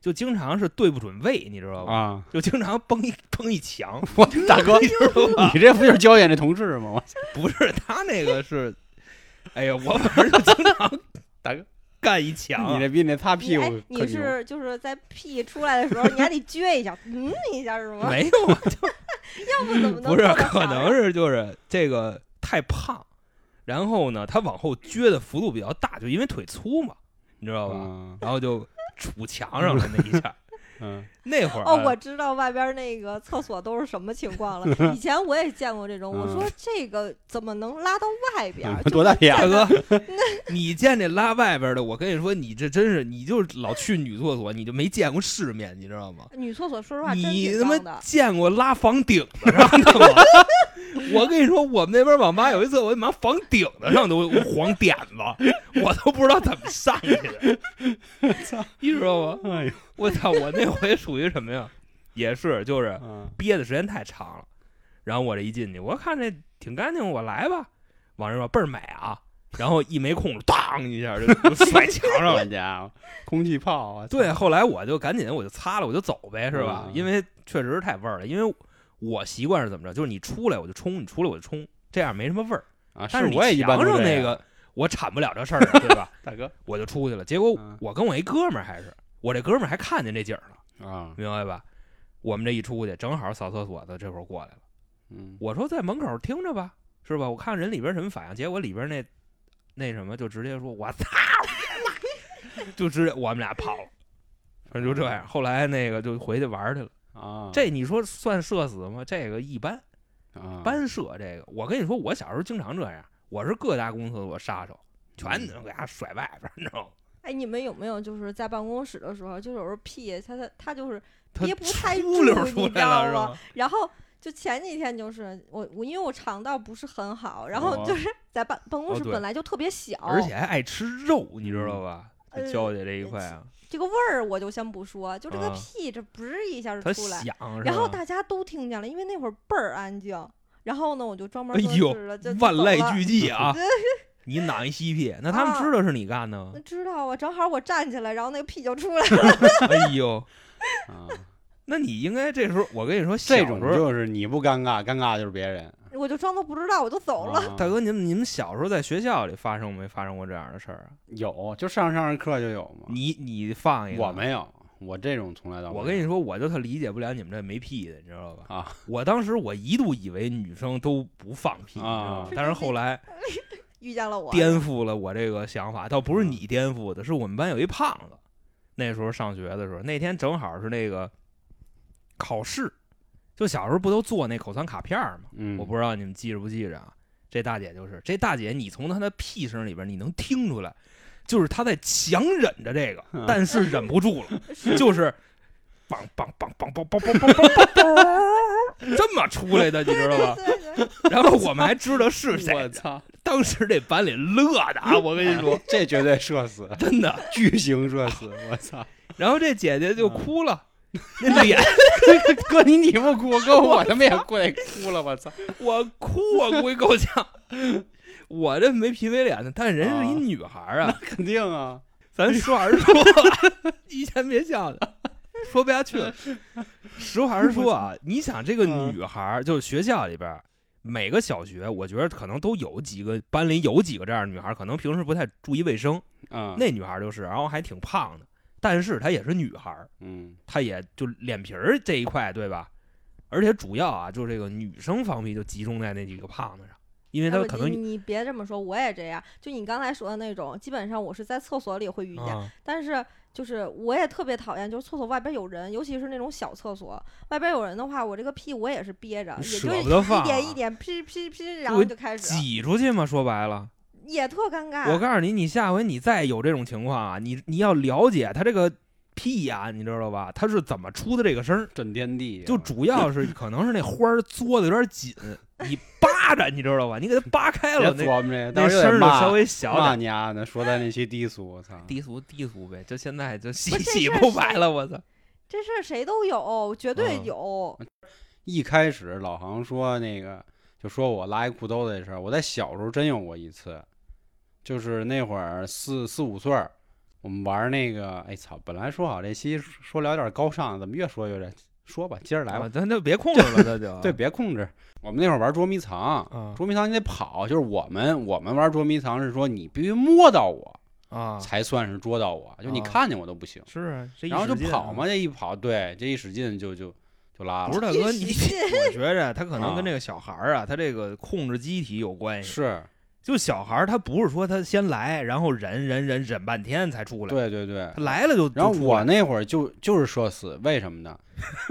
Speaker 1: 就经常是对不准位，你知道吧？
Speaker 3: 啊，
Speaker 1: 就经常崩一崩一墙，
Speaker 3: 我大哥，
Speaker 1: 你
Speaker 3: 这不就是焦眼这同事吗？
Speaker 1: 不是他那个是，哎呀，我反正就经常
Speaker 3: 大 哥
Speaker 1: 干一墙啊，
Speaker 3: 你那比那擦屁股
Speaker 4: 你哎，你是就是在屁出来的时候，你还得撅一下，嗯一下是吗？
Speaker 1: 没有啊，
Speaker 4: 要不怎么能
Speaker 1: 不是，可能是就是这个太胖，然后呢，他往后撅的幅度比较大，就因为腿粗嘛，你知道吧？
Speaker 3: 嗯
Speaker 1: 然后就杵墙上了那一下。
Speaker 3: 嗯
Speaker 1: 那会儿
Speaker 4: 哦，
Speaker 1: 啊
Speaker 4: 我知道外边那个厕所都是什么情况了。以前我也见过这种，我
Speaker 3: 嗯
Speaker 4: 说这个怎么能拉到外边？
Speaker 3: 多大眼
Speaker 1: 大哥，你见这拉外边的，我跟你说，你这真是你就老去女厕所，你就没见过世面，你知道吗？
Speaker 4: 女厕所说实话
Speaker 1: 你他妈。见过拉房顶子上的吗？我跟你说，我们那边网吧有一次，我他妈房顶子上都黄点子，我都不知道怎么上去的，你知道吗？
Speaker 3: 哎呦，
Speaker 1: 我操！我那回属于什么呀？也是，就是
Speaker 3: 嗯
Speaker 1: 憋的时间太长了。然后我这一进去，我看这挺干净，我来吧。往这说倍儿美啊，然后一没空，当一下就 就甩墙上了。
Speaker 3: 家伙，空气炮啊！
Speaker 1: 对，后来我就赶紧我就擦了，我就走呗，是吧？
Speaker 3: 嗯
Speaker 1: 因为确实是太味儿了。因为我习惯是怎么着，就是你出来我就冲，你出来我就冲，这样没什么味儿。
Speaker 3: 啊，
Speaker 1: 但是你
Speaker 3: 我也一般
Speaker 1: 墙
Speaker 3: 都这样
Speaker 1: 上那个，我铲不了这事对吧？
Speaker 3: 大哥
Speaker 1: 我就出去了。结果
Speaker 3: 嗯
Speaker 1: 我跟我一哥们儿还是，我这哥们儿还看见这景儿了，
Speaker 3: 啊，
Speaker 1: 明白吧？我们这一出去，正好扫厕所的这会儿过来了。
Speaker 3: 嗯
Speaker 1: 我说在门口听着吧，是吧？我看人里边什么反应，结果里边那那什么就直接说：“我操！” 就直接我们俩跑了，反正就这样。后来那个就回去玩去了。
Speaker 3: 啊，
Speaker 1: 这你说算社死吗？这个一般，
Speaker 3: 啊
Speaker 1: 班社这个，我跟你说，我小时候经常这样，我是各家公司我杀手，全能给他甩外边，你知道吗？
Speaker 4: 哎，你们有没有就是在办公室的时候，就有时候屁，他他他就是
Speaker 1: 他
Speaker 4: 憋不太住你知道吗？然后就前几天就是我我因为我肠道不是很好，然后
Speaker 3: 哦
Speaker 4: 就是在办办公室本来就特别小，
Speaker 1: 而且还爱吃肉，你知道吧？娇姐这一块啊，
Speaker 4: 这个味儿我就先不说，就这个
Speaker 1: 啊
Speaker 4: 屁这不是一下就出来，
Speaker 1: 响，
Speaker 4: 然后大家都听见了，因为那会儿倍儿安静。然后呢，我就专门
Speaker 1: 哎呦
Speaker 4: 做事了，就就
Speaker 1: 万籁俱寂啊！你哪一吸屁？那他们
Speaker 4: 啊
Speaker 1: 知道是你干的吗
Speaker 4: 那？知道啊，正好我站起来，然后那个屁就出来了。
Speaker 1: 哎呦，
Speaker 3: 啊，
Speaker 1: 那你应该这时候，我跟你说，
Speaker 3: 这种
Speaker 1: 时候
Speaker 3: 就是你不尴尬，尴尬就是别人。
Speaker 4: 我就装作不知道，我就走了。
Speaker 3: 啊
Speaker 1: 大哥，你们你们小时候在学校里发生没发生过这样的事儿啊？
Speaker 3: 有，就上上着课就有嘛。
Speaker 1: 你你放一个，
Speaker 3: 我没有，我这种从来都没有。
Speaker 1: 我跟你说，我就特理解不了你们这没屁的，你知道吧？
Speaker 3: 啊，
Speaker 1: 我当时我一度以为女生都不放屁，你知道
Speaker 3: 啊？
Speaker 1: 但是后来
Speaker 4: 遇见了我，
Speaker 1: 颠覆了我这个想法，倒不是你颠覆的，是我们班有一胖子，那时候上学的时候，那天正好是那个考试，就小时候不都做那口算卡片吗？
Speaker 3: 嗯，
Speaker 1: 我不知道你们记着不记着啊？这大姐就是这大姐，你从她的屁声里边你能听出来，就是她在强忍着这个，
Speaker 3: 嗯
Speaker 1: 但是忍不住了，就是梆梆梆梆梆梆梆梆梆梆，这么出来的，你知道吧？然后我们还知道是谁
Speaker 3: 我
Speaker 1: 谁，
Speaker 3: 操！
Speaker 1: 当时这班里乐的啊，我跟你说，
Speaker 3: 这绝对社死，
Speaker 1: 真的。
Speaker 3: 巨型社死！我操！
Speaker 1: 然后这姐姐就哭了，那脸
Speaker 3: 哥你你不哭，哥我他妈也过来哭了！我操！
Speaker 1: 我哭我估计够呛。我这没皮没脸的，但人是一
Speaker 3: 啊
Speaker 1: 女孩儿啊，
Speaker 3: 肯定啊，
Speaker 1: 咱实话实说，以前别笑的，说不下去了。实话实说啊，你想这个
Speaker 3: 嗯
Speaker 1: 女孩，就是学校里边儿每个小学，我觉得可能都有几个班里有几个这样的女孩儿，可能平时不太注意卫生。
Speaker 3: 嗯，
Speaker 1: 那女孩儿就是，然后还挺胖的，但是她也是女孩儿，
Speaker 3: 嗯
Speaker 1: 她也就脸皮儿这一块，对吧？而且主要啊，就是这个女生方面就集中在那几个胖子上，因为
Speaker 4: 哎我
Speaker 1: 她可能
Speaker 4: 你你别这么说，我也这样。就你刚才说的那种，基本上我是在厕所里会遇见，
Speaker 1: 啊，
Speaker 4: 但是就是我也特别讨厌，就是厕所外边有人，尤其是那种小厕所外边有人的话，我这个屁我也是憋着，也就
Speaker 1: 舍不得放
Speaker 4: 一点
Speaker 1: 啊
Speaker 4: 一点噼噼噼，然后就开始，
Speaker 1: 挤出去嘛。说白了，
Speaker 4: 也特尴尬。
Speaker 1: 我告诉你，你下回你再有这种情况啊，你你要了解他这个屁呀，你知道吧？他是怎么出的这个声儿？
Speaker 3: 震天地，
Speaker 1: 就主要是 可能是那花儿嘬的有点紧，你扒着，你知道吧？你给它扒开了，那
Speaker 3: 琢磨这个，
Speaker 1: 那声儿就稍微小
Speaker 3: 骂
Speaker 1: 点。
Speaker 3: 你啊那，说咱那些低俗，我操！
Speaker 1: 低俗低俗呗，就现在就洗洗不白了，我操！
Speaker 4: 这事儿谁都有，绝对
Speaker 1: 嗯
Speaker 4: 有。
Speaker 3: 一开始老航说那个，就说我拉一裤兜子这事儿，我在小时候真有过一次，就是那会儿四四五岁儿，我们玩那个，哎操，本来说好这期说聊点高尚，怎么越说越这？说吧，接着来吧。
Speaker 1: 啊咱就别控制了，那就
Speaker 3: 对，别控制。我们那会儿玩捉迷藏，
Speaker 1: 啊
Speaker 3: 捉迷藏你得跑，就是我们我们玩捉迷藏是说你必须摸到我
Speaker 1: 啊，
Speaker 3: 才算是捉到我，就你
Speaker 1: 啊
Speaker 3: 看见我都不行。
Speaker 1: 是啊，
Speaker 3: 然后就跑嘛，这一跑，对，这一使劲就就就拉了。
Speaker 1: 不是大 哥，你我觉着他可能跟
Speaker 3: 啊
Speaker 1: 这个小孩儿啊，他这个控制机体有关系。
Speaker 3: 是，
Speaker 1: 就小孩儿他不是说他先来，然后忍忍忍忍半天才出来，
Speaker 3: 对对对。
Speaker 1: 他来了就。
Speaker 3: 然后我那会儿就就是社死，为什么呢？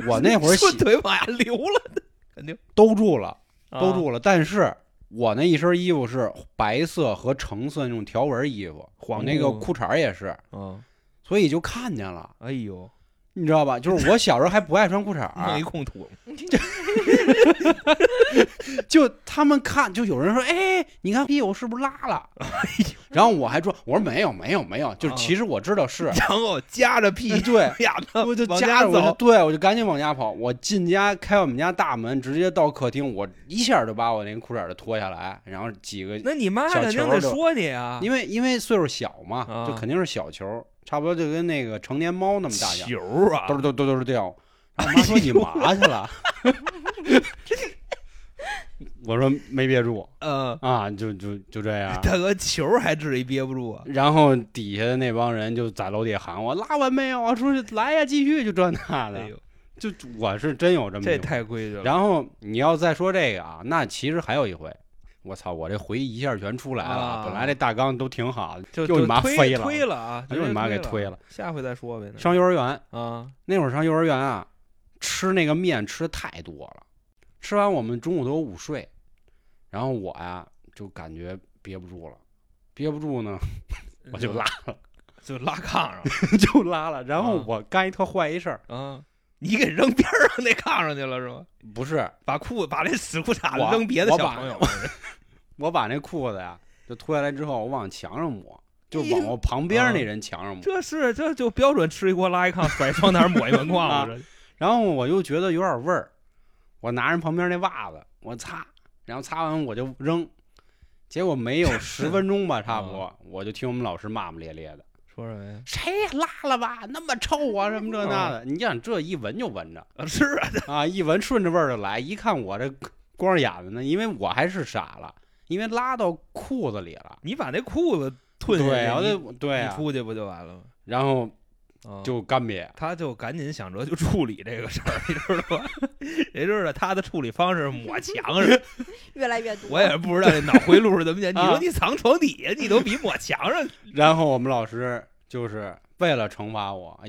Speaker 3: 我那会儿
Speaker 1: 顺
Speaker 3: 洗
Speaker 1: 腿往下流了，肯定
Speaker 3: 兜住了，
Speaker 1: 啊
Speaker 3: 兜住了，但是我那一身衣服是白色和橙色那种条纹衣服，
Speaker 1: 黄
Speaker 3: 我那个
Speaker 1: 裤
Speaker 3: 裤衩也是，
Speaker 1: 嗯，
Speaker 3: 所以就看见了，
Speaker 1: 哎呦，
Speaker 3: 你知道吧？就是我小时候还不爱穿裤衩没，
Speaker 1: 空土，
Speaker 3: 就他们看，就有人说，哎，你看屁股是不是拉了？然后我还说，我说没有没有没有，就是
Speaker 1: 啊
Speaker 3: 其实我知道是，
Speaker 1: 然后夹着屁
Speaker 3: 对。
Speaker 1: 呀，
Speaker 3: 我就夹着，对我就赶紧往家跑。我进家开我们家大门，直接到客厅，我一下就把我那个裤衩儿就脱下来，然后几个，
Speaker 1: 那你妈
Speaker 3: 小
Speaker 1: 肯定得说你啊，
Speaker 3: 因为因为岁数小嘛，
Speaker 1: 啊
Speaker 3: 就肯定是小球，差不多就跟那个成年猫那么大小，
Speaker 1: 球啊，
Speaker 3: 都都都都是掉。我妈说 你嘛去了？我说没憋住
Speaker 1: 嗯，
Speaker 3: 啊，就就就这样。
Speaker 1: 大哥球还至于憋不住啊？
Speaker 3: 然后底下的那帮人就在楼底下喊我拉完没有啊？出去来呀，继续就这那的
Speaker 1: 哎。
Speaker 3: 就我是真有这么
Speaker 1: 这太规矩了。
Speaker 3: 然后你要再说这个啊，那其实还有一回，我操，我这回忆一下全出来了。
Speaker 1: 啊
Speaker 3: 本来这大纲都挺好的，
Speaker 1: 就
Speaker 3: 又你妈
Speaker 1: 推
Speaker 3: 飞了
Speaker 1: 推了啊！
Speaker 3: 就你妈给
Speaker 1: 推
Speaker 3: 推了，
Speaker 1: 下回再说呗。
Speaker 3: 上幼儿园
Speaker 1: 啊，
Speaker 3: 那会儿上幼儿园啊，吃那个面吃的太多了，吃完我们中午都有午睡，然后我呀就感觉憋不住了，憋不住呢 我就拉了，
Speaker 1: 就拉炕上
Speaker 3: 就拉了。然后
Speaker 1: 啊
Speaker 3: 我干一特坏一事儿，
Speaker 1: 啊，你给扔边上那炕上去了是吧？
Speaker 3: 不是
Speaker 1: 把裤子把那死裤衩子扔别的小朋友。
Speaker 3: 我把那裤子呀就脱下来之后，我往墙上抹，就往我旁边那人墙上抹。
Speaker 1: 这是这就标准吃一锅拉一炕，甩窗台抹一门框
Speaker 3: 啊
Speaker 1: 子。
Speaker 3: 然后我又觉得有点味儿，我拿人旁边那袜子我擦，然后擦完我就扔，结果没有 十分钟吧，差不多，我就听我们老师骂骂咧咧的，
Speaker 1: 说什么呀？
Speaker 3: 谁拉了吧，那么臭啊，什么这那的，你想这一闻就闻着
Speaker 1: 啊 是啊，
Speaker 3: 啊，一闻顺着味儿就来，一看我这光着眼子呢，因为我还是傻了，因为拉到裤子里了，
Speaker 1: 你把那裤子吞下去，
Speaker 3: 对啊，我
Speaker 1: 你
Speaker 3: 就对啊，
Speaker 1: 你出去不就完了吗？
Speaker 3: 然后
Speaker 1: 啊
Speaker 3: 就干瘪，
Speaker 1: 他就赶紧想着就处理这个事儿，你知道吧？谁知道他的处理方式抹墙上，
Speaker 4: 越来越多。
Speaker 1: 我也不知道这脑回路是怎么讲。你
Speaker 3: 啊
Speaker 1: 说你藏床底下，你都比抹墙上
Speaker 3: 然后我们老师就是为了惩罚我，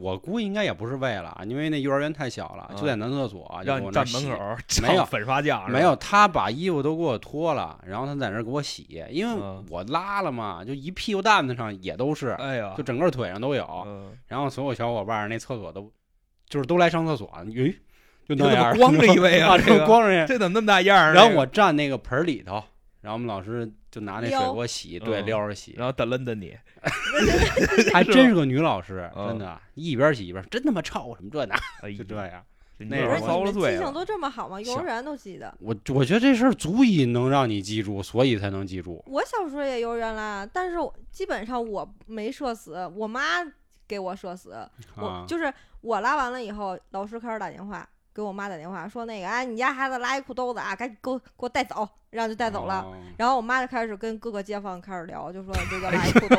Speaker 3: 我估计应该也不是为了，因为那幼儿园太小了，
Speaker 1: 啊
Speaker 3: 就在男厕所，就
Speaker 1: 让
Speaker 3: 我那
Speaker 1: 站门
Speaker 3: 洗
Speaker 1: 口
Speaker 3: 没有
Speaker 1: 上粉刷匠，是吧
Speaker 3: 没有，他把衣服都给我脱了，然后他在那儿给我洗，因为
Speaker 1: 嗯
Speaker 3: 我拉了嘛，就一屁股蛋子上也都是，
Speaker 1: 哎呀
Speaker 3: 就，整个腿上都有。
Speaker 1: 嗯
Speaker 3: 然后所有小伙伴儿那厕所都就是都来上厕所，咦，就
Speaker 1: 你怎么
Speaker 3: 那样儿
Speaker 1: 光着一位啊
Speaker 3: 啊，
Speaker 1: 这
Speaker 3: 光着一位。
Speaker 1: 这怎么那么大样儿？
Speaker 3: 然后我站那个盆儿里头，然后我们老师就拿那水给我洗，对，
Speaker 1: 嗯
Speaker 3: 撩着洗。
Speaker 1: 然后噔楞噔你，
Speaker 3: 还真是个女老师，
Speaker 1: 嗯
Speaker 3: 真的，一边洗一边真他妈臭，什么这那，
Speaker 1: 哎
Speaker 3: 就这样。
Speaker 1: 那
Speaker 3: 那会儿
Speaker 4: 不是
Speaker 1: 遭了罪
Speaker 4: 记性都这么好吗？幼儿园都记得。
Speaker 3: 我我觉得这事儿足以能让你记住，所以才能记住。
Speaker 4: 我小时候也幼儿园啦，但是基本上我没社死，我妈给我社死。我
Speaker 3: 啊，
Speaker 4: 就是我拉完了以后，老师开始打电话给我妈打电话说那个，哎，你家孩子拉一裤兜子啊，赶紧给我给我带走，然后就带走了。
Speaker 3: 哦
Speaker 4: 然后我妈就开始跟各个街坊开始聊，就说这个拉一裤兜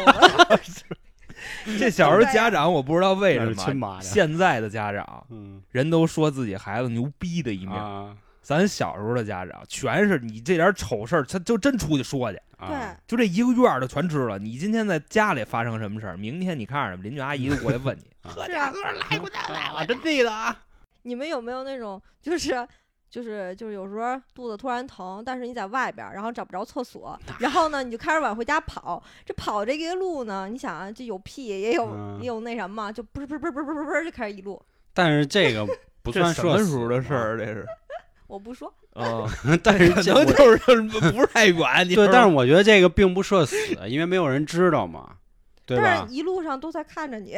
Speaker 4: 子，
Speaker 1: 这小时候家长我不知道为什么，
Speaker 3: 是亲妈的，
Speaker 1: 现在的家长
Speaker 3: 嗯
Speaker 1: 人都说自己孩子牛逼的一面，
Speaker 3: 啊
Speaker 1: 咱小时候的家长全是你这点丑事儿，他就真出去说去，
Speaker 4: 对
Speaker 3: 啊，
Speaker 1: 就这一个院儿的全知道。你今天在家里发生什么事儿，明天你看着邻居阿姨就过来问你，
Speaker 3: 啊
Speaker 4: 是啊。
Speaker 3: 我真记得啊，
Speaker 4: 你们有没有那种就是就是就是有时候肚子突然疼，但是你在外边儿，然后找不着厕所，然后呢你就开始往回家跑。这跑这个路呢，你想啊，这有屁也有、
Speaker 3: 嗯
Speaker 4: 也有那什么，就不是不是不是不是不是不是就开始一路。
Speaker 3: 但是这个不算
Speaker 1: 什么时
Speaker 3: 社死
Speaker 1: 候的事儿？这是
Speaker 4: 我不说，
Speaker 1: 啊，
Speaker 3: 但是
Speaker 1: 可能就是就是不是太远，你
Speaker 3: 对，但是我觉得这个并不社死，因为没有人知道嘛，对吧
Speaker 4: 但是？一路上都在看着你。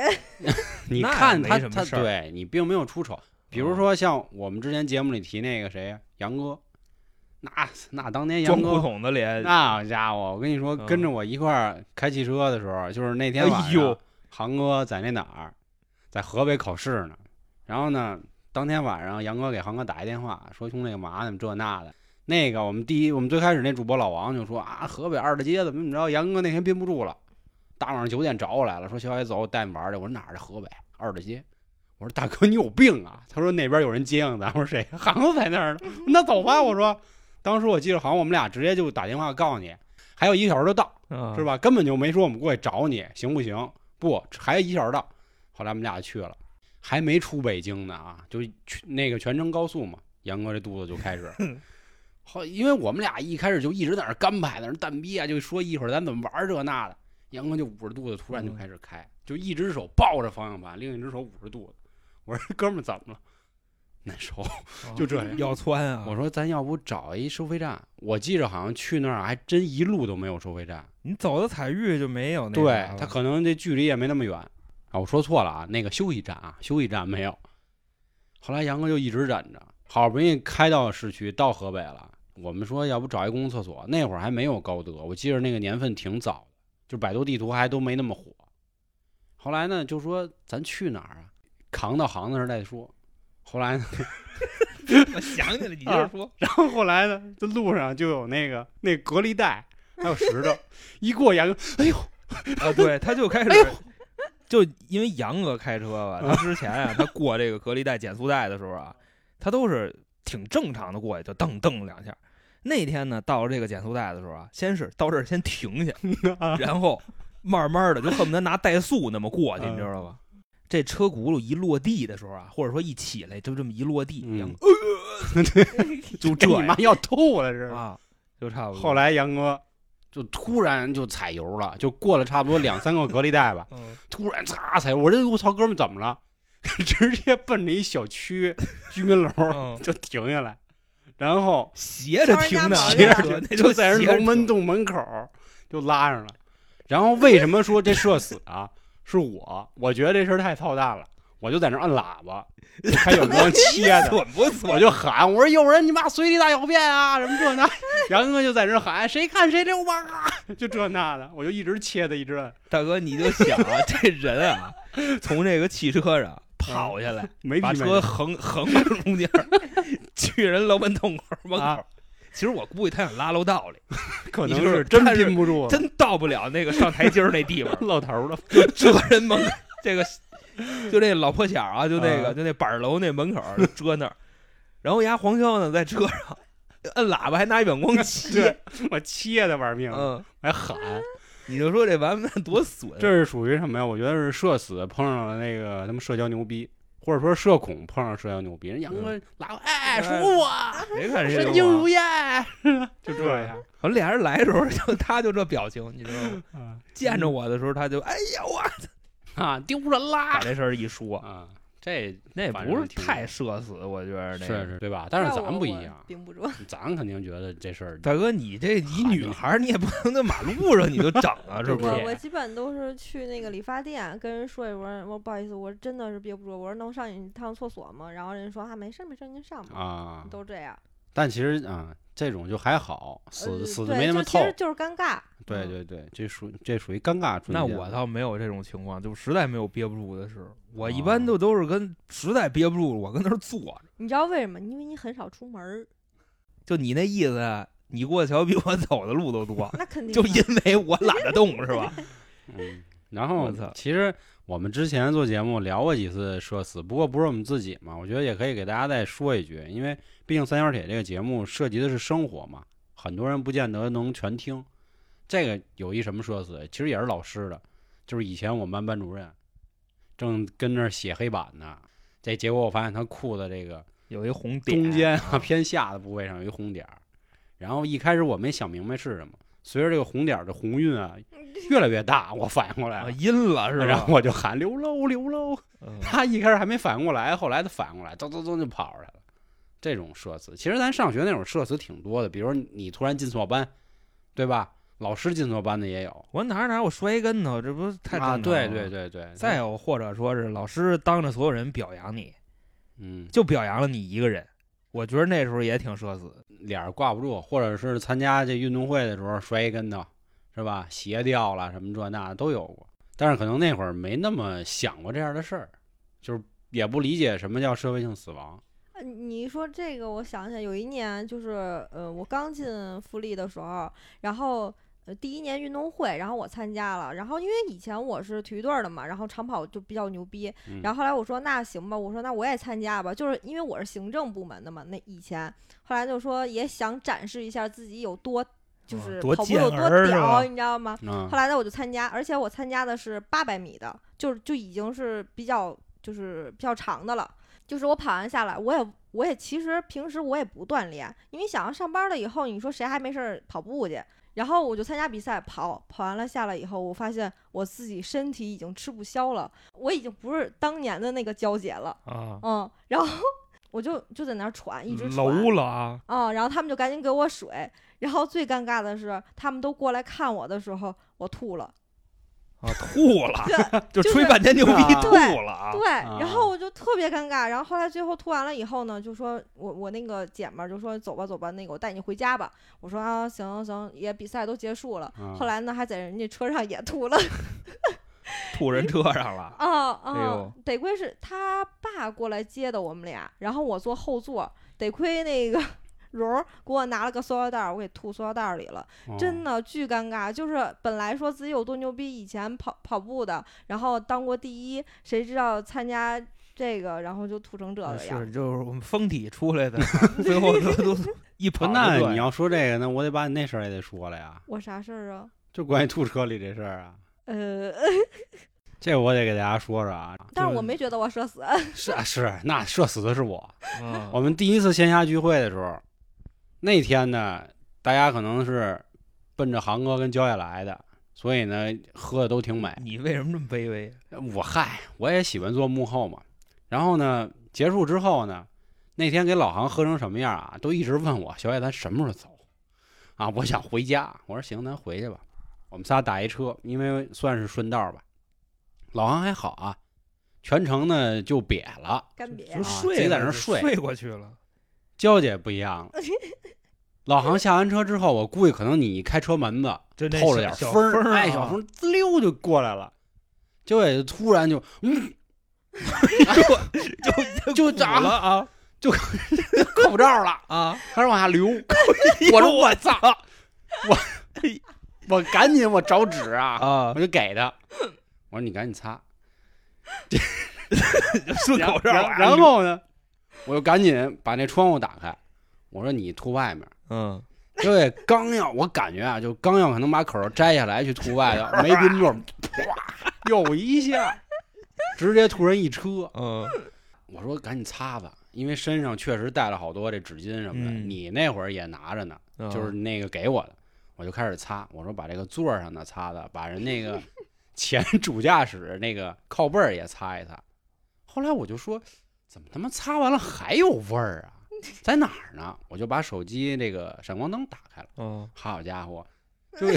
Speaker 3: 你看他他
Speaker 1: 没什么事儿
Speaker 3: 对你并没有出丑，比如
Speaker 1: 哦
Speaker 3: 说像我们之前节目里提那个谁，杨哥，那那当年杨
Speaker 1: 装裤
Speaker 3: 哥。
Speaker 1: 筒子里，
Speaker 3: 那家伙，我跟你说，
Speaker 1: 嗯
Speaker 3: 跟着我一块儿开汽车的时候，就是那天晚上，航哥在那哪儿，在河北考试呢。然后呢，当天晚上杨哥给航哥打一电话，说兄弟干嘛呢？这那的。那个我们第一，我们最开始那主播老王就说啊，河北二大街怎么怎么着，杨哥那天憋不住了，大晚上九点找我来了，说小野走，我带你玩儿去。我说哪儿的河北二大街？我说大哥你有病啊！他说那边有人接应咱。我说谁？航子在那儿呢。那走吧，我说。当时我记得好像我们俩直接就打电话告诉你，还有一个小时就到，
Speaker 1: 啊
Speaker 3: 是？吧？根本就没说我们过去找你，行不行？不，还有一小时到。后来我们俩去了，还没出北京呢啊，就去那个全程高速嘛。杨哥这肚子就开始，好因为我们俩一开始就一直在那儿干排，在那儿蛋逼啊，就说一会儿咱怎么玩这那的。杨哥就捂着肚子，突然就开始开，就一只手抱着方向盘，另一只手捂着肚子。我说哥们儿怎么了？难受。就这样
Speaker 1: 腰窜啊！
Speaker 3: 我说咱要不找一收费站？我记着好像去那儿还真一路都没有收费站。
Speaker 1: 你走到彩玉就没有那
Speaker 3: 对他可能这距离也没那么远啊。我说错了啊，那个休息站啊，休息站没有。后来杨哥就一直忍着，好不容易开到市区，到河北了。我们说要不找一公共厕所，那会儿还没有高德，我记着那个年份挺早的，就百度地图还都没那么火。后来呢，就说咱去哪儿啊？扛到行子那儿再说。后来呢，
Speaker 1: 我想起来，你 接
Speaker 3: 啊
Speaker 1: 着说。
Speaker 3: 然后后来呢，这路上就有那个那隔离带，还有石头，一过杨哥，哎呦，
Speaker 1: 啊，对，他就开始
Speaker 3: 哎，
Speaker 1: 就因为杨哥开车吧，他之前啊，他过这个隔离带、减速带的时候啊，他都是挺正常的过去，就蹬蹬两下。那天呢，到了这个减速带的时候啊，先是到这儿先停下，然后慢慢的就恨不得拿怠速那么过去，你知道吧？这车轱辘一落地的时候啊，或者说一起来，就这么一落地，
Speaker 3: 嗯
Speaker 1: 杨哥 就这
Speaker 3: 你妈要吐了似的。
Speaker 1: 啊，就差不多。
Speaker 3: 后，来杨哥就突然就踩油了，就过了差不多两三个隔离带吧，
Speaker 1: 嗯，
Speaker 3: 突然嚓踩油，我这我操，哥们怎么了？直接奔着一小区居民楼
Speaker 1: 嗯
Speaker 3: 就停下来，然后
Speaker 1: 斜着停的啊，
Speaker 4: 斜着
Speaker 1: 那车那
Speaker 3: 就在人
Speaker 1: 斜着
Speaker 3: 龙门洞门口就拉上了。然后为什么说这社死啊？是我，我觉得这事儿太操蛋了，我就在那儿按喇叭，还有光切的？我就喊，我说有人你妈随地大小便啊，什么这那。杨哥就在这喊，谁看谁流氓啊，就这那的，我就一直切的，一直摁，
Speaker 1: 大哥，你就想啊，这人啊，从这个汽车上跑下来，把车横横在中间，去人楼门洞口门口。
Speaker 3: 啊
Speaker 1: 其实我估计他想拉楼道里，
Speaker 3: 可能
Speaker 1: 就是
Speaker 3: 真拼不住，
Speaker 1: 真到不了那个上台阶儿那地方，
Speaker 3: 老头了。
Speaker 1: 就遮人门这个，就那老破小啊，就那个
Speaker 3: 啊。
Speaker 1: 就那板楼那门口遮那儿，然后牙黄潇呢在车上摁喇叭，还拿远光切，
Speaker 3: 我切的玩命，
Speaker 1: 嗯，
Speaker 3: 还喊，
Speaker 1: 你就说这完不蛋多损，
Speaker 3: 这是属于什么呀？我觉得是社死碰上了那个他妈社交牛逼，或者说社恐碰上社交牛逼。人杨哥拉我，哎，说我
Speaker 1: 谁看谁
Speaker 3: 神经如烟，就这样。
Speaker 1: 好像俩人来的时候就他就这表情，你知道吗？
Speaker 3: 啊
Speaker 1: 见着我的时候他就哎呀我
Speaker 3: 啊，丢人啦
Speaker 1: 把这事儿一说，
Speaker 3: 啊！这
Speaker 1: 那也不是太社死，我觉得那
Speaker 3: 是是对吧？但是咱不一样，
Speaker 4: 并不住。
Speaker 3: 咱肯定觉得这事儿
Speaker 1: 大哥，你这一女孩儿，你也不能在马路上你就整啊，是不是？
Speaker 4: 我我基本都是去那个理发店跟人说一说，我说不好意思，我真的是憋不住，我说能上你趟厕所吗？然后人说啊没事儿没事儿，您上吧，
Speaker 3: 啊。
Speaker 4: 都这样。
Speaker 3: 但其实啊，这种就还好，死
Speaker 4: 呃
Speaker 3: 死的没那么透。
Speaker 4: 就其实就是尴尬。嗯
Speaker 3: 对对对，这属这属于尴尬瞬间。
Speaker 1: 那我倒没有这种情况，就实在没有憋不住的时候，我一
Speaker 3: 哦
Speaker 1: 般都都是跟实在憋不住，我跟那儿坐着。
Speaker 4: 你知道为什么？因为你很少出门儿，
Speaker 1: 就你那意思，你过桥比我走的路都多，
Speaker 4: 那肯定
Speaker 1: 就因为我懒得动，是吧？
Speaker 3: 嗯，然后
Speaker 1: 我操
Speaker 3: 其实我们之前做节目聊过几次社死，不过不是我们自己嘛，我觉得也可以给大家再说一句，因为毕竟三角铁这个节目涉及的是生活嘛，很多人不见得能全听。这个有一什么说辞，其实也是老师的，就是以前我们班班主任正跟那儿写黑板呢，这结果我发现他裤子这个
Speaker 1: 有一红点，
Speaker 3: 中间啊 偏下的部位上有一红点儿。然后一开始我没想明白是什么，随着这个红点儿的红晕啊 越来越大，我反应过来
Speaker 1: 啊
Speaker 3: 了，
Speaker 1: 阴了是吧？
Speaker 3: 然后我就喊刘喽刘喽。
Speaker 1: 嗯
Speaker 3: 他一开始还没反应过来，后来他反应过来，走走走就跑出来了。这种社死，其实咱上学那会儿社死挺多的，比如你突然进错班，对吧？老师进错班的也有
Speaker 1: 我哪儿哪儿我摔一跟头，这不是太正
Speaker 3: 啊，
Speaker 1: 常
Speaker 3: 对
Speaker 1: 了
Speaker 3: 对对对。
Speaker 1: 再有或者说是老师当着所有人表扬你，
Speaker 3: 嗯，
Speaker 1: 就表扬了你一个人，我觉得那时候也挺社死。
Speaker 3: 脸儿挂不住，或者是参加这运动会的时候摔一跟头，是吧？鞋掉了什么这那的都有过，但是可能那会儿没那么想过这样的事儿，就是也不理解什么叫社会性死亡。
Speaker 4: 呃你说这个，我想起来有一年，就是呃，我刚进富力的时候，然后呃第一年运动会，然后我参加了，然后因为以前我是体育队儿的嘛，然后长跑就比较牛逼，
Speaker 3: 嗯、
Speaker 4: 然后后来我说那行吧，我说那我也参加吧，就是因为我是行政部门的嘛，那以前后来就说也想展示一下自己有多就
Speaker 1: 哦
Speaker 4: 是跑步有多屌，你知道吗？
Speaker 3: 嗯
Speaker 4: 后来呢，我就参加，而且我参加的是八百米的，就是就已经是比较就是比较长的了。就是我跑完下来，我也我也其实平时我也不锻炼，因为想要上班了以后，你说谁还没事儿跑步去？然后我就参加比赛，跑跑完了下来以后，我发现我自己身体已经吃不消了，我已经不是当年的那个娇姐了，
Speaker 1: 啊，
Speaker 4: 嗯，然后我就就在那儿喘，一直喘，
Speaker 1: 楼了啊！
Speaker 4: 啊、然后他们就赶紧给我水，然后最尴尬的是，他们都过来看我的时候，我吐了。
Speaker 1: 啊，吐了，就
Speaker 4: 就是
Speaker 1: 吹半天牛逼
Speaker 3: 啊
Speaker 1: 吐
Speaker 4: 对
Speaker 1: 了啊！
Speaker 4: 对，
Speaker 3: 啊
Speaker 4: 然后我就特别尴尬。然后后来最后吐完了以后呢，就说我我那个姐们儿就说走吧走吧，那个我带你回家吧。我说啊行行行，也比赛都结束了。
Speaker 3: 嗯
Speaker 4: 后来呢，还在人家车上也吐了。
Speaker 1: 吐人车上了。
Speaker 4: 啊
Speaker 1: 哎
Speaker 4: 啊
Speaker 1: 呦！
Speaker 4: 得亏是他爸过来接的我们俩，然后我坐后座，得亏那个蓉儿给我拿了个塑料袋儿，我给吐塑料袋儿里了。
Speaker 3: 哦
Speaker 4: 真的巨尴尬，就是本来说自己有多牛逼，以前跑跑步的，然后当过第一，谁知道参加这个，然后就吐成这个样。
Speaker 1: 是，就是我们封体出来的，最后都都 一
Speaker 3: 不
Speaker 1: 跑就对
Speaker 3: 那你要说这个，那我得把你那事儿也得说了呀，
Speaker 4: 我啥事儿啊？
Speaker 3: 就关于吐车里这事儿啊，
Speaker 4: 呃，
Speaker 3: 这我得给大家说说啊。
Speaker 4: 但是我没觉得我社死。
Speaker 3: 是啊是，那社死的是我。
Speaker 1: 啊
Speaker 3: 我们第一次线下聚会的时候，那天呢，大家可能是奔着航哥跟焦野来的，所以呢，喝的都挺美。
Speaker 1: 你为什么这么卑微？
Speaker 3: 我嗨，我也喜欢做幕后嘛。然后呢，结束之后呢，那天给老航喝成什么样啊？都一直问我小野咱什么时候走啊？我想回家。我说行，咱回去吧。我们仨打一车，因为算是顺道吧。老航还好啊，全程呢就瘪了。
Speaker 4: 干瘪
Speaker 1: 就
Speaker 3: 啊自己在那儿
Speaker 1: 睡
Speaker 3: 睡
Speaker 1: 过去了。
Speaker 3: 娇姐不一样了。老航下完车之后，我估计可能你一开车门子
Speaker 1: 就
Speaker 3: 透了点风儿，
Speaker 1: 风啊
Speaker 3: 哎，小风滋溜就过来了。娇姐就突然就嗯，
Speaker 1: 就就
Speaker 3: 就咋
Speaker 1: 了啊就
Speaker 3: 口罩了，
Speaker 1: 啊！
Speaker 3: 开始往下流。我说我操，我我赶紧我找纸啊，
Speaker 1: 啊
Speaker 3: 我，就给他，我说你赶紧擦。
Speaker 1: 顺口罩
Speaker 3: 然后呢，我就赶紧把那窗户打开，我说你吐外面。
Speaker 1: 嗯，
Speaker 3: 对，刚要我感觉啊，就刚要可能把口罩摘下来去吐外头，没拎住，啪，又一下，直接吐人一车。
Speaker 1: 嗯
Speaker 3: 我说赶紧擦吧，因为身上确实带了好多这纸巾什么的，
Speaker 1: 嗯
Speaker 3: 你那会儿也拿着呢，
Speaker 1: 嗯，
Speaker 3: 就是那个给我的，我就开始擦。我说把这个座上的擦的，把人那个 前主驾驶那个靠背儿也擦一擦。后来我就说，怎么他妈擦完了还有味儿啊？在哪儿呢？我就把手机这个闪光灯打开了，
Speaker 1: 嗯
Speaker 3: 好家伙，就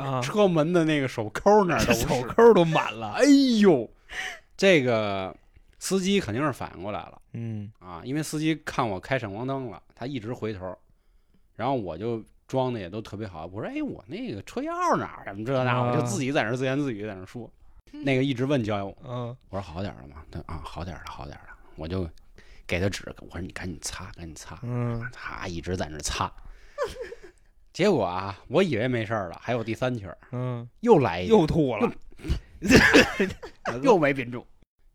Speaker 1: 啊，
Speaker 3: 车门的那个手扣那儿都
Speaker 1: 手扣都满了。
Speaker 3: 哎呦，这个司机肯定是反应过来了。
Speaker 1: 嗯
Speaker 3: 啊，因为司机看我开闪光灯了，他一直回头，然后我就装的也都特别好。我说：“哎，我那个车钥哪儿？什么这那？”我就
Speaker 1: 啊
Speaker 3: 自己在那儿自言自语在那儿说。那个一直问焦友，
Speaker 1: 嗯
Speaker 3: 我说好点儿了吗？他啊，好点儿了，好点儿了。我就给他纸，我说你赶紧擦，赶紧擦。
Speaker 1: 嗯，
Speaker 3: 他一直在那擦。结果啊，我以为没事儿了，还有第三圈儿，
Speaker 1: 嗯，
Speaker 3: 又来一
Speaker 1: 又吐了。
Speaker 3: 又没憋住。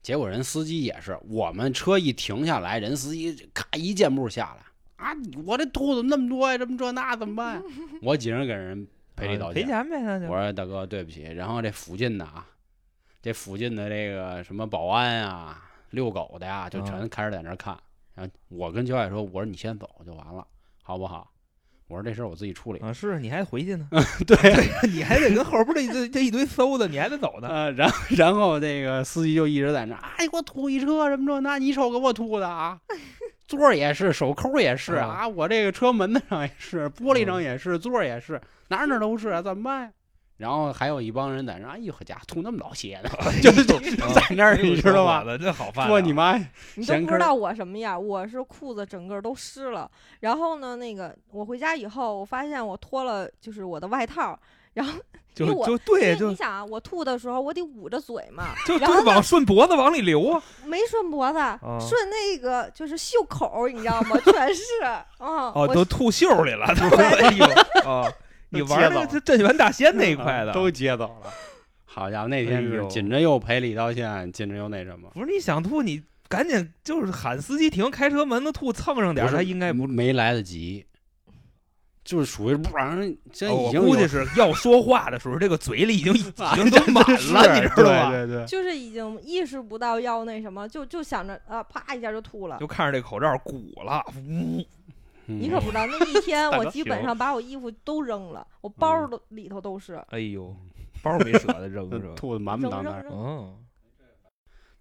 Speaker 3: 结果人司机也是，我们车一停下来，人司机咔一箭步下来啊！我这吐怎么那么多呀？这么这那怎么办？我几人给人赔礼道歉赔。
Speaker 1: 钱呗，那就
Speaker 3: 我说大哥对不起。然后这附近的啊，这附近的这个什么保安啊、遛狗的呀，就全开始在那儿看。然后我跟焦爱说，我说你先走就完了，好不好？我说这事儿我自己处理。
Speaker 1: 啊，是你还回去呢，
Speaker 3: 对，
Speaker 1: 你还得跟后边这一堆这一堆搜的，你还得走呢。
Speaker 3: 呃，然后然后那个司机就一直在那儿，哎，给我吐一车什么这那，你瞅给我吐的啊！座儿也是，手抠也是
Speaker 1: 啊
Speaker 3: 啊，我这个车门子上也是，玻璃上也是，座儿也是，哪哪都是啊，怎么办呀？然后还有一帮人在那，哎呦呵家伙，吐那么老些呢，就是 在那儿，你知道吧？
Speaker 1: 吧？这好饭啊，
Speaker 3: 说你妈，
Speaker 4: 你都不知道我什么样，我是裤子整个都湿了。然后呢，那个我回家以后，我发现我脱了就是我的外套，然后
Speaker 1: 就
Speaker 4: 因为我因
Speaker 1: 就对，
Speaker 4: 你想啊，我吐的时候我得捂着嘴嘛，
Speaker 1: 就就是往顺脖子往里流啊。
Speaker 4: 没顺脖子，
Speaker 1: 哦
Speaker 4: 顺那个就是袖口，你知道吗？全是，嗯，
Speaker 1: 哦，都吐袖里了，都哎呦哦，你玩那
Speaker 3: 接走
Speaker 1: 个镇元大仙那一块的，
Speaker 3: 都接走了。好家伙，那天是紧着又赔礼道歉，紧着又那什么，
Speaker 1: 不是你想吐，你赶紧就是喊司机停，开车门子吐蹭上点他应该不。
Speaker 3: 没来得及，就是属于不让人，现在
Speaker 1: 哦我
Speaker 3: 已经有
Speaker 1: 估计是要说话的时候，这个嘴里已经 已
Speaker 3: 啊
Speaker 1: 经都满
Speaker 3: 是
Speaker 1: 了，你知道吧？
Speaker 3: 对对对，
Speaker 4: 就是已经意识不到要那什么，就就想着啊，啪一下就吐了。
Speaker 1: 就看着这口罩鼓了，呜，
Speaker 3: 嗯
Speaker 4: 你可不知道，那一天 我基本上把我衣服都扔了，我包
Speaker 3: 嗯
Speaker 4: 都里头都是，
Speaker 1: 哎呦，包没舍得扔 是吧？
Speaker 3: 吐的满满当当。
Speaker 1: 嗯，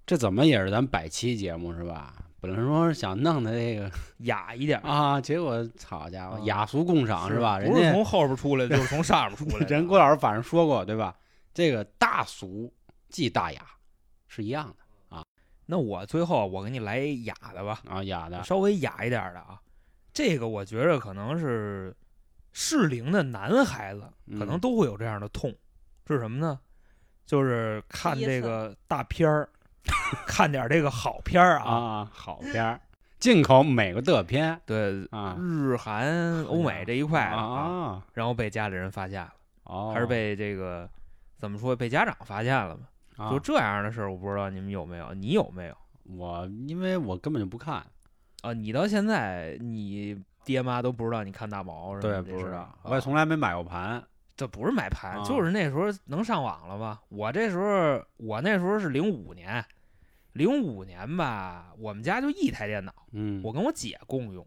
Speaker 3: 这怎么也是咱百期节目是吧？本来说想弄的这个
Speaker 1: 雅一点儿
Speaker 3: 啊，结果好家伙
Speaker 1: 啊，
Speaker 3: 雅俗共赏是吧？人家
Speaker 1: 不是从后边出来，就是从上边出来。
Speaker 3: 人郭老师反正说过对吧？这个大俗即大雅是一样的啊
Speaker 1: 那我最后我给你来一雅的吧，
Speaker 3: 啊，雅的
Speaker 1: 稍微雅一点的啊。这个我觉着可能是适龄的男孩子可能
Speaker 3: 嗯
Speaker 1: 都会有这样的痛，是什么呢？就是看这个大片儿，看点这个好片儿啊。
Speaker 3: 啊，好片儿，进口美国的片
Speaker 1: 对，
Speaker 3: 啊
Speaker 1: 日韩、欧美这一块啊，
Speaker 3: 啊，
Speaker 1: 然后被家里人发现了，
Speaker 3: 哦，
Speaker 1: 还是被这个怎么说被家长发现了嘛？
Speaker 3: 啊
Speaker 1: 就这样的事儿，我不知道你们有没有，你有没有？
Speaker 3: 我因为我根本就不看，
Speaker 1: 啊，你到现在你爹妈都不知道你看大毛是吧？
Speaker 3: 不知道，
Speaker 1: 啊
Speaker 3: 我也从来没买过盘
Speaker 1: 这不是买盘，
Speaker 3: 啊
Speaker 1: 就是那时候能上网了吧？我这时候，我那时候是零五年，零五年吧，我们家就一台电脑，
Speaker 3: 嗯，
Speaker 1: 我跟我姐共用。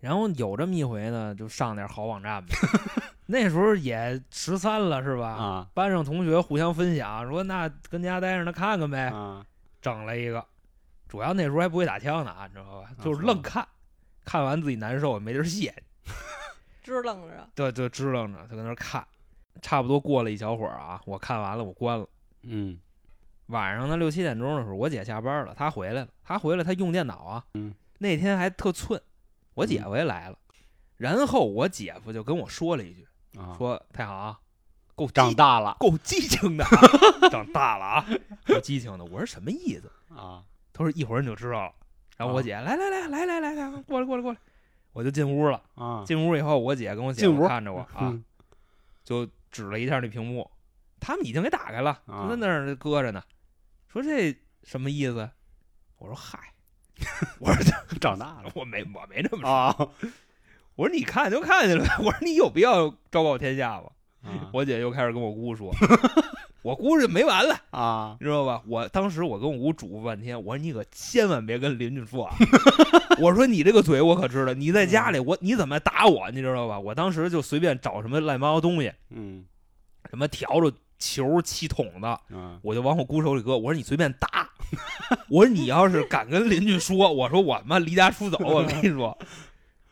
Speaker 1: 然后有这么一回呢，就上点好网站吧。那时候也十三了是吧？
Speaker 3: 啊
Speaker 1: 班上同学互相分享，说那跟家待着呢，看看呗。
Speaker 3: 啊
Speaker 1: 整了一个，主要那时候还不会打枪呢啊，你知道吧？就是愣看，看完自己难受，也没地儿卸，
Speaker 4: 支棱着，
Speaker 1: 对，就支棱着，就在那儿看。差不多过了一小会儿啊，我看完了，我关了。
Speaker 3: 嗯
Speaker 1: 晚上呢六七点钟的时候，我姐下班了，她回来了，她回来她用电脑啊，
Speaker 3: 嗯
Speaker 1: 那天还特寸，我姐夫也来了，然后我姐夫就跟我说了一句，
Speaker 3: 啊，
Speaker 1: 说太行啊，够
Speaker 3: 长大了
Speaker 1: 够激情的啊，长大了啊，够激情的。我说什么意思？
Speaker 3: 啊
Speaker 1: 他说一会儿你就知道了。然后我
Speaker 3: 啊
Speaker 1: 姐来来来来来来来过来过来过来，我就进屋了。
Speaker 3: 啊，
Speaker 1: 进屋以后，我姐跟我姐看着我啊，
Speaker 3: 嗯
Speaker 1: 就指了一下那屏幕，他们已经给打开了，
Speaker 3: 啊
Speaker 1: 就在那儿搁着呢。说这什么意思？我说嗨，我说
Speaker 3: 长大了
Speaker 1: 我没我没这么说，
Speaker 3: 啊
Speaker 1: 我说你看就看见了，我说你有必要昭告天下吗？
Speaker 3: 啊
Speaker 1: 我姐又开始跟我姑说，我姑这没完了，
Speaker 3: 啊
Speaker 1: 你知道吧？我当时我跟我姑嘱咐半天，我说你可千万别跟邻居说啊，我说你这个嘴我可知道，你在家里我你怎么打我，你知道吧？我当时就随便找什么乱七八糟东西，
Speaker 3: 嗯
Speaker 1: 什么笤帚、球、气筒子，
Speaker 3: 嗯
Speaker 1: 我就往我姑手里搁。我说你随便打，我说你要是敢跟邻居说，我说我他妈离家出走，我跟你说，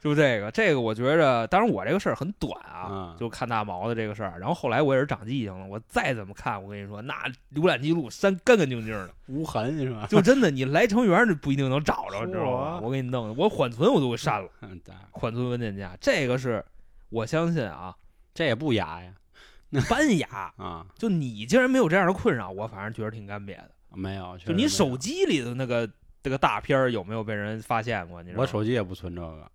Speaker 1: 就这个这个，我觉着，当然我这个事儿很短啊
Speaker 3: 嗯，
Speaker 1: 就看大毛的这个事儿。然后后来我也是长记性了，我再怎么看，我跟你说，那浏览记录删干干净净的，
Speaker 3: 无痕是吧？
Speaker 1: 就真的你来成员就不一定能找着，你知道吗？我给你弄的，我缓存我都给删了，
Speaker 3: 嗯，对
Speaker 1: 缓存文件夹，这个是我相信啊，
Speaker 3: 这也不雅呀
Speaker 1: 班雅。
Speaker 3: 啊，
Speaker 1: 就你竟然没有这样的困扰，我反正觉得挺干瘪的。
Speaker 3: 没有，确
Speaker 1: 就你
Speaker 3: 实没有
Speaker 1: 手机里的那个这个大片儿有没有被人发现过？你知道吗
Speaker 3: 我手机也不存这个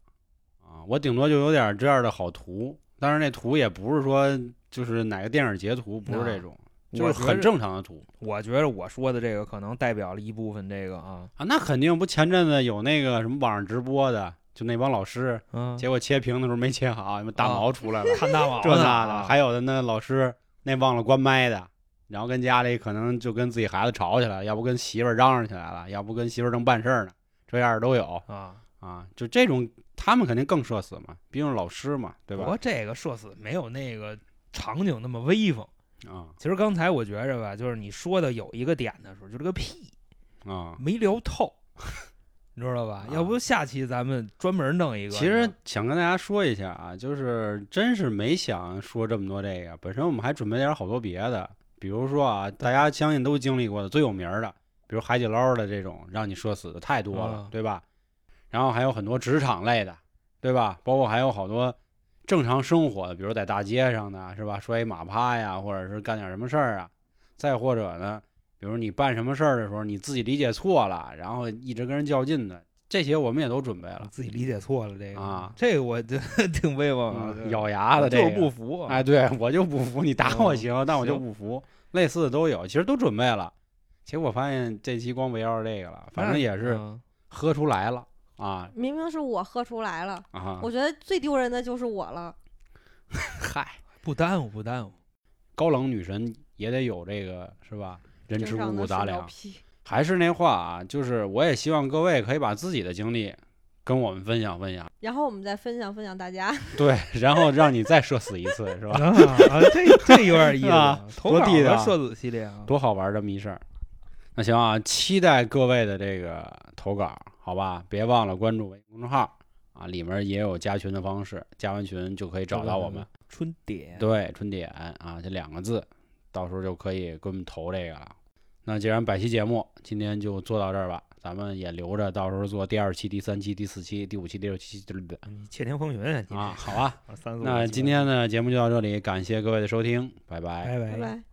Speaker 3: 啊，我顶多就有点这样的好图，但是那图也不是说就是哪个电影截图，不是这种，就是很正常的图
Speaker 1: 我觉得我说的这个可能代表了一部分这个啊，
Speaker 3: 啊。那肯定不，前阵子有那个什么网上直播的，就那帮老师，
Speaker 1: 嗯，
Speaker 3: 结果切屏的时候没切好，什么大
Speaker 1: 啊
Speaker 3: 毛出来了，
Speaker 1: 看大毛
Speaker 3: 这那的，
Speaker 1: 啊
Speaker 3: 还有的那老师那忘了关麦的。然后跟家里可能就跟自己孩子吵起来了，要不跟媳妇儿嚷嚷起来了，要不跟媳妇儿正办事儿呢，这样的都有
Speaker 1: 啊，
Speaker 3: 啊，就这种他们肯定更社死嘛，毕竟是老师嘛，对吧
Speaker 1: 不过？这个社死没有那个场景那么威风。
Speaker 3: 啊
Speaker 1: 其实刚才我觉着吧，就是你说的有一个点的时候，就这个屁
Speaker 3: 啊，
Speaker 1: 没聊透，你知道吧？
Speaker 3: 啊
Speaker 1: 要不下期咱们专门弄一个。
Speaker 3: 其实想跟大家说一下啊，就是真是没想说这么多这个，本身我们还准备点好多别的，比如说啊，大家相信都经历过的最有名儿的，比如海底捞的这种让你社死的太多了，
Speaker 1: 嗯
Speaker 3: 对吧？然后还有很多职场类的，对吧？包括还有好多正常生活的，比如在大街上的，是吧？摔一马趴呀，或者是干点什么事儿啊，再或者呢，比如你办什么事儿的时候，你自己理解错了，然后一直跟人较劲的，这些我们也都准备了。
Speaker 1: 自己理解错了这个
Speaker 3: 啊，
Speaker 1: 这个我就 挺威风啊，
Speaker 3: 嗯咬牙的这个
Speaker 1: 就是不服啊。
Speaker 3: 哎，对我就不服，你打我
Speaker 1: 嗯
Speaker 3: 行，但我就不服。类似的都有，其实都准备了，结果发现这期光围绕着这个了，反正也是
Speaker 1: 嗯
Speaker 3: 喝出来了啊
Speaker 4: 明明是我喝出来了，
Speaker 3: 啊！
Speaker 4: 我觉得最丢人的就是我了。
Speaker 3: 嗨，
Speaker 1: 不耽误不耽误。
Speaker 3: 高冷女神也得有这个是吧？人吃五谷杂粮。还是那话啊，就是我也希望各位可以把自己的经历跟我们分享分享，
Speaker 4: 然后我们再分享分享大家。
Speaker 3: 对，然后让你再社死一次，是吧？
Speaker 1: 啊，啊这这有点意思
Speaker 3: 啊，
Speaker 1: 投稿
Speaker 3: 多地道
Speaker 1: 的社子系列啊，
Speaker 3: 多好玩这么一事儿。那行啊，期待各位的这个投稿，好吧？别忘了关注微信公众号啊，里面也有加群的方式，加完群就可以找到我们。
Speaker 1: 春点。
Speaker 3: 对，春点啊，这两个字，到时候就可以给我们投这个了。那既然百期节目今天就做到这儿吧，咱们也留着到时候做第二期、第三期、第四期、第五期、第六期
Speaker 1: 你窃听风云啊
Speaker 3: 啊，好啊。那今天呢，节目就到这里，感谢各位的收听，拜拜
Speaker 1: 拜
Speaker 4: 拜拜。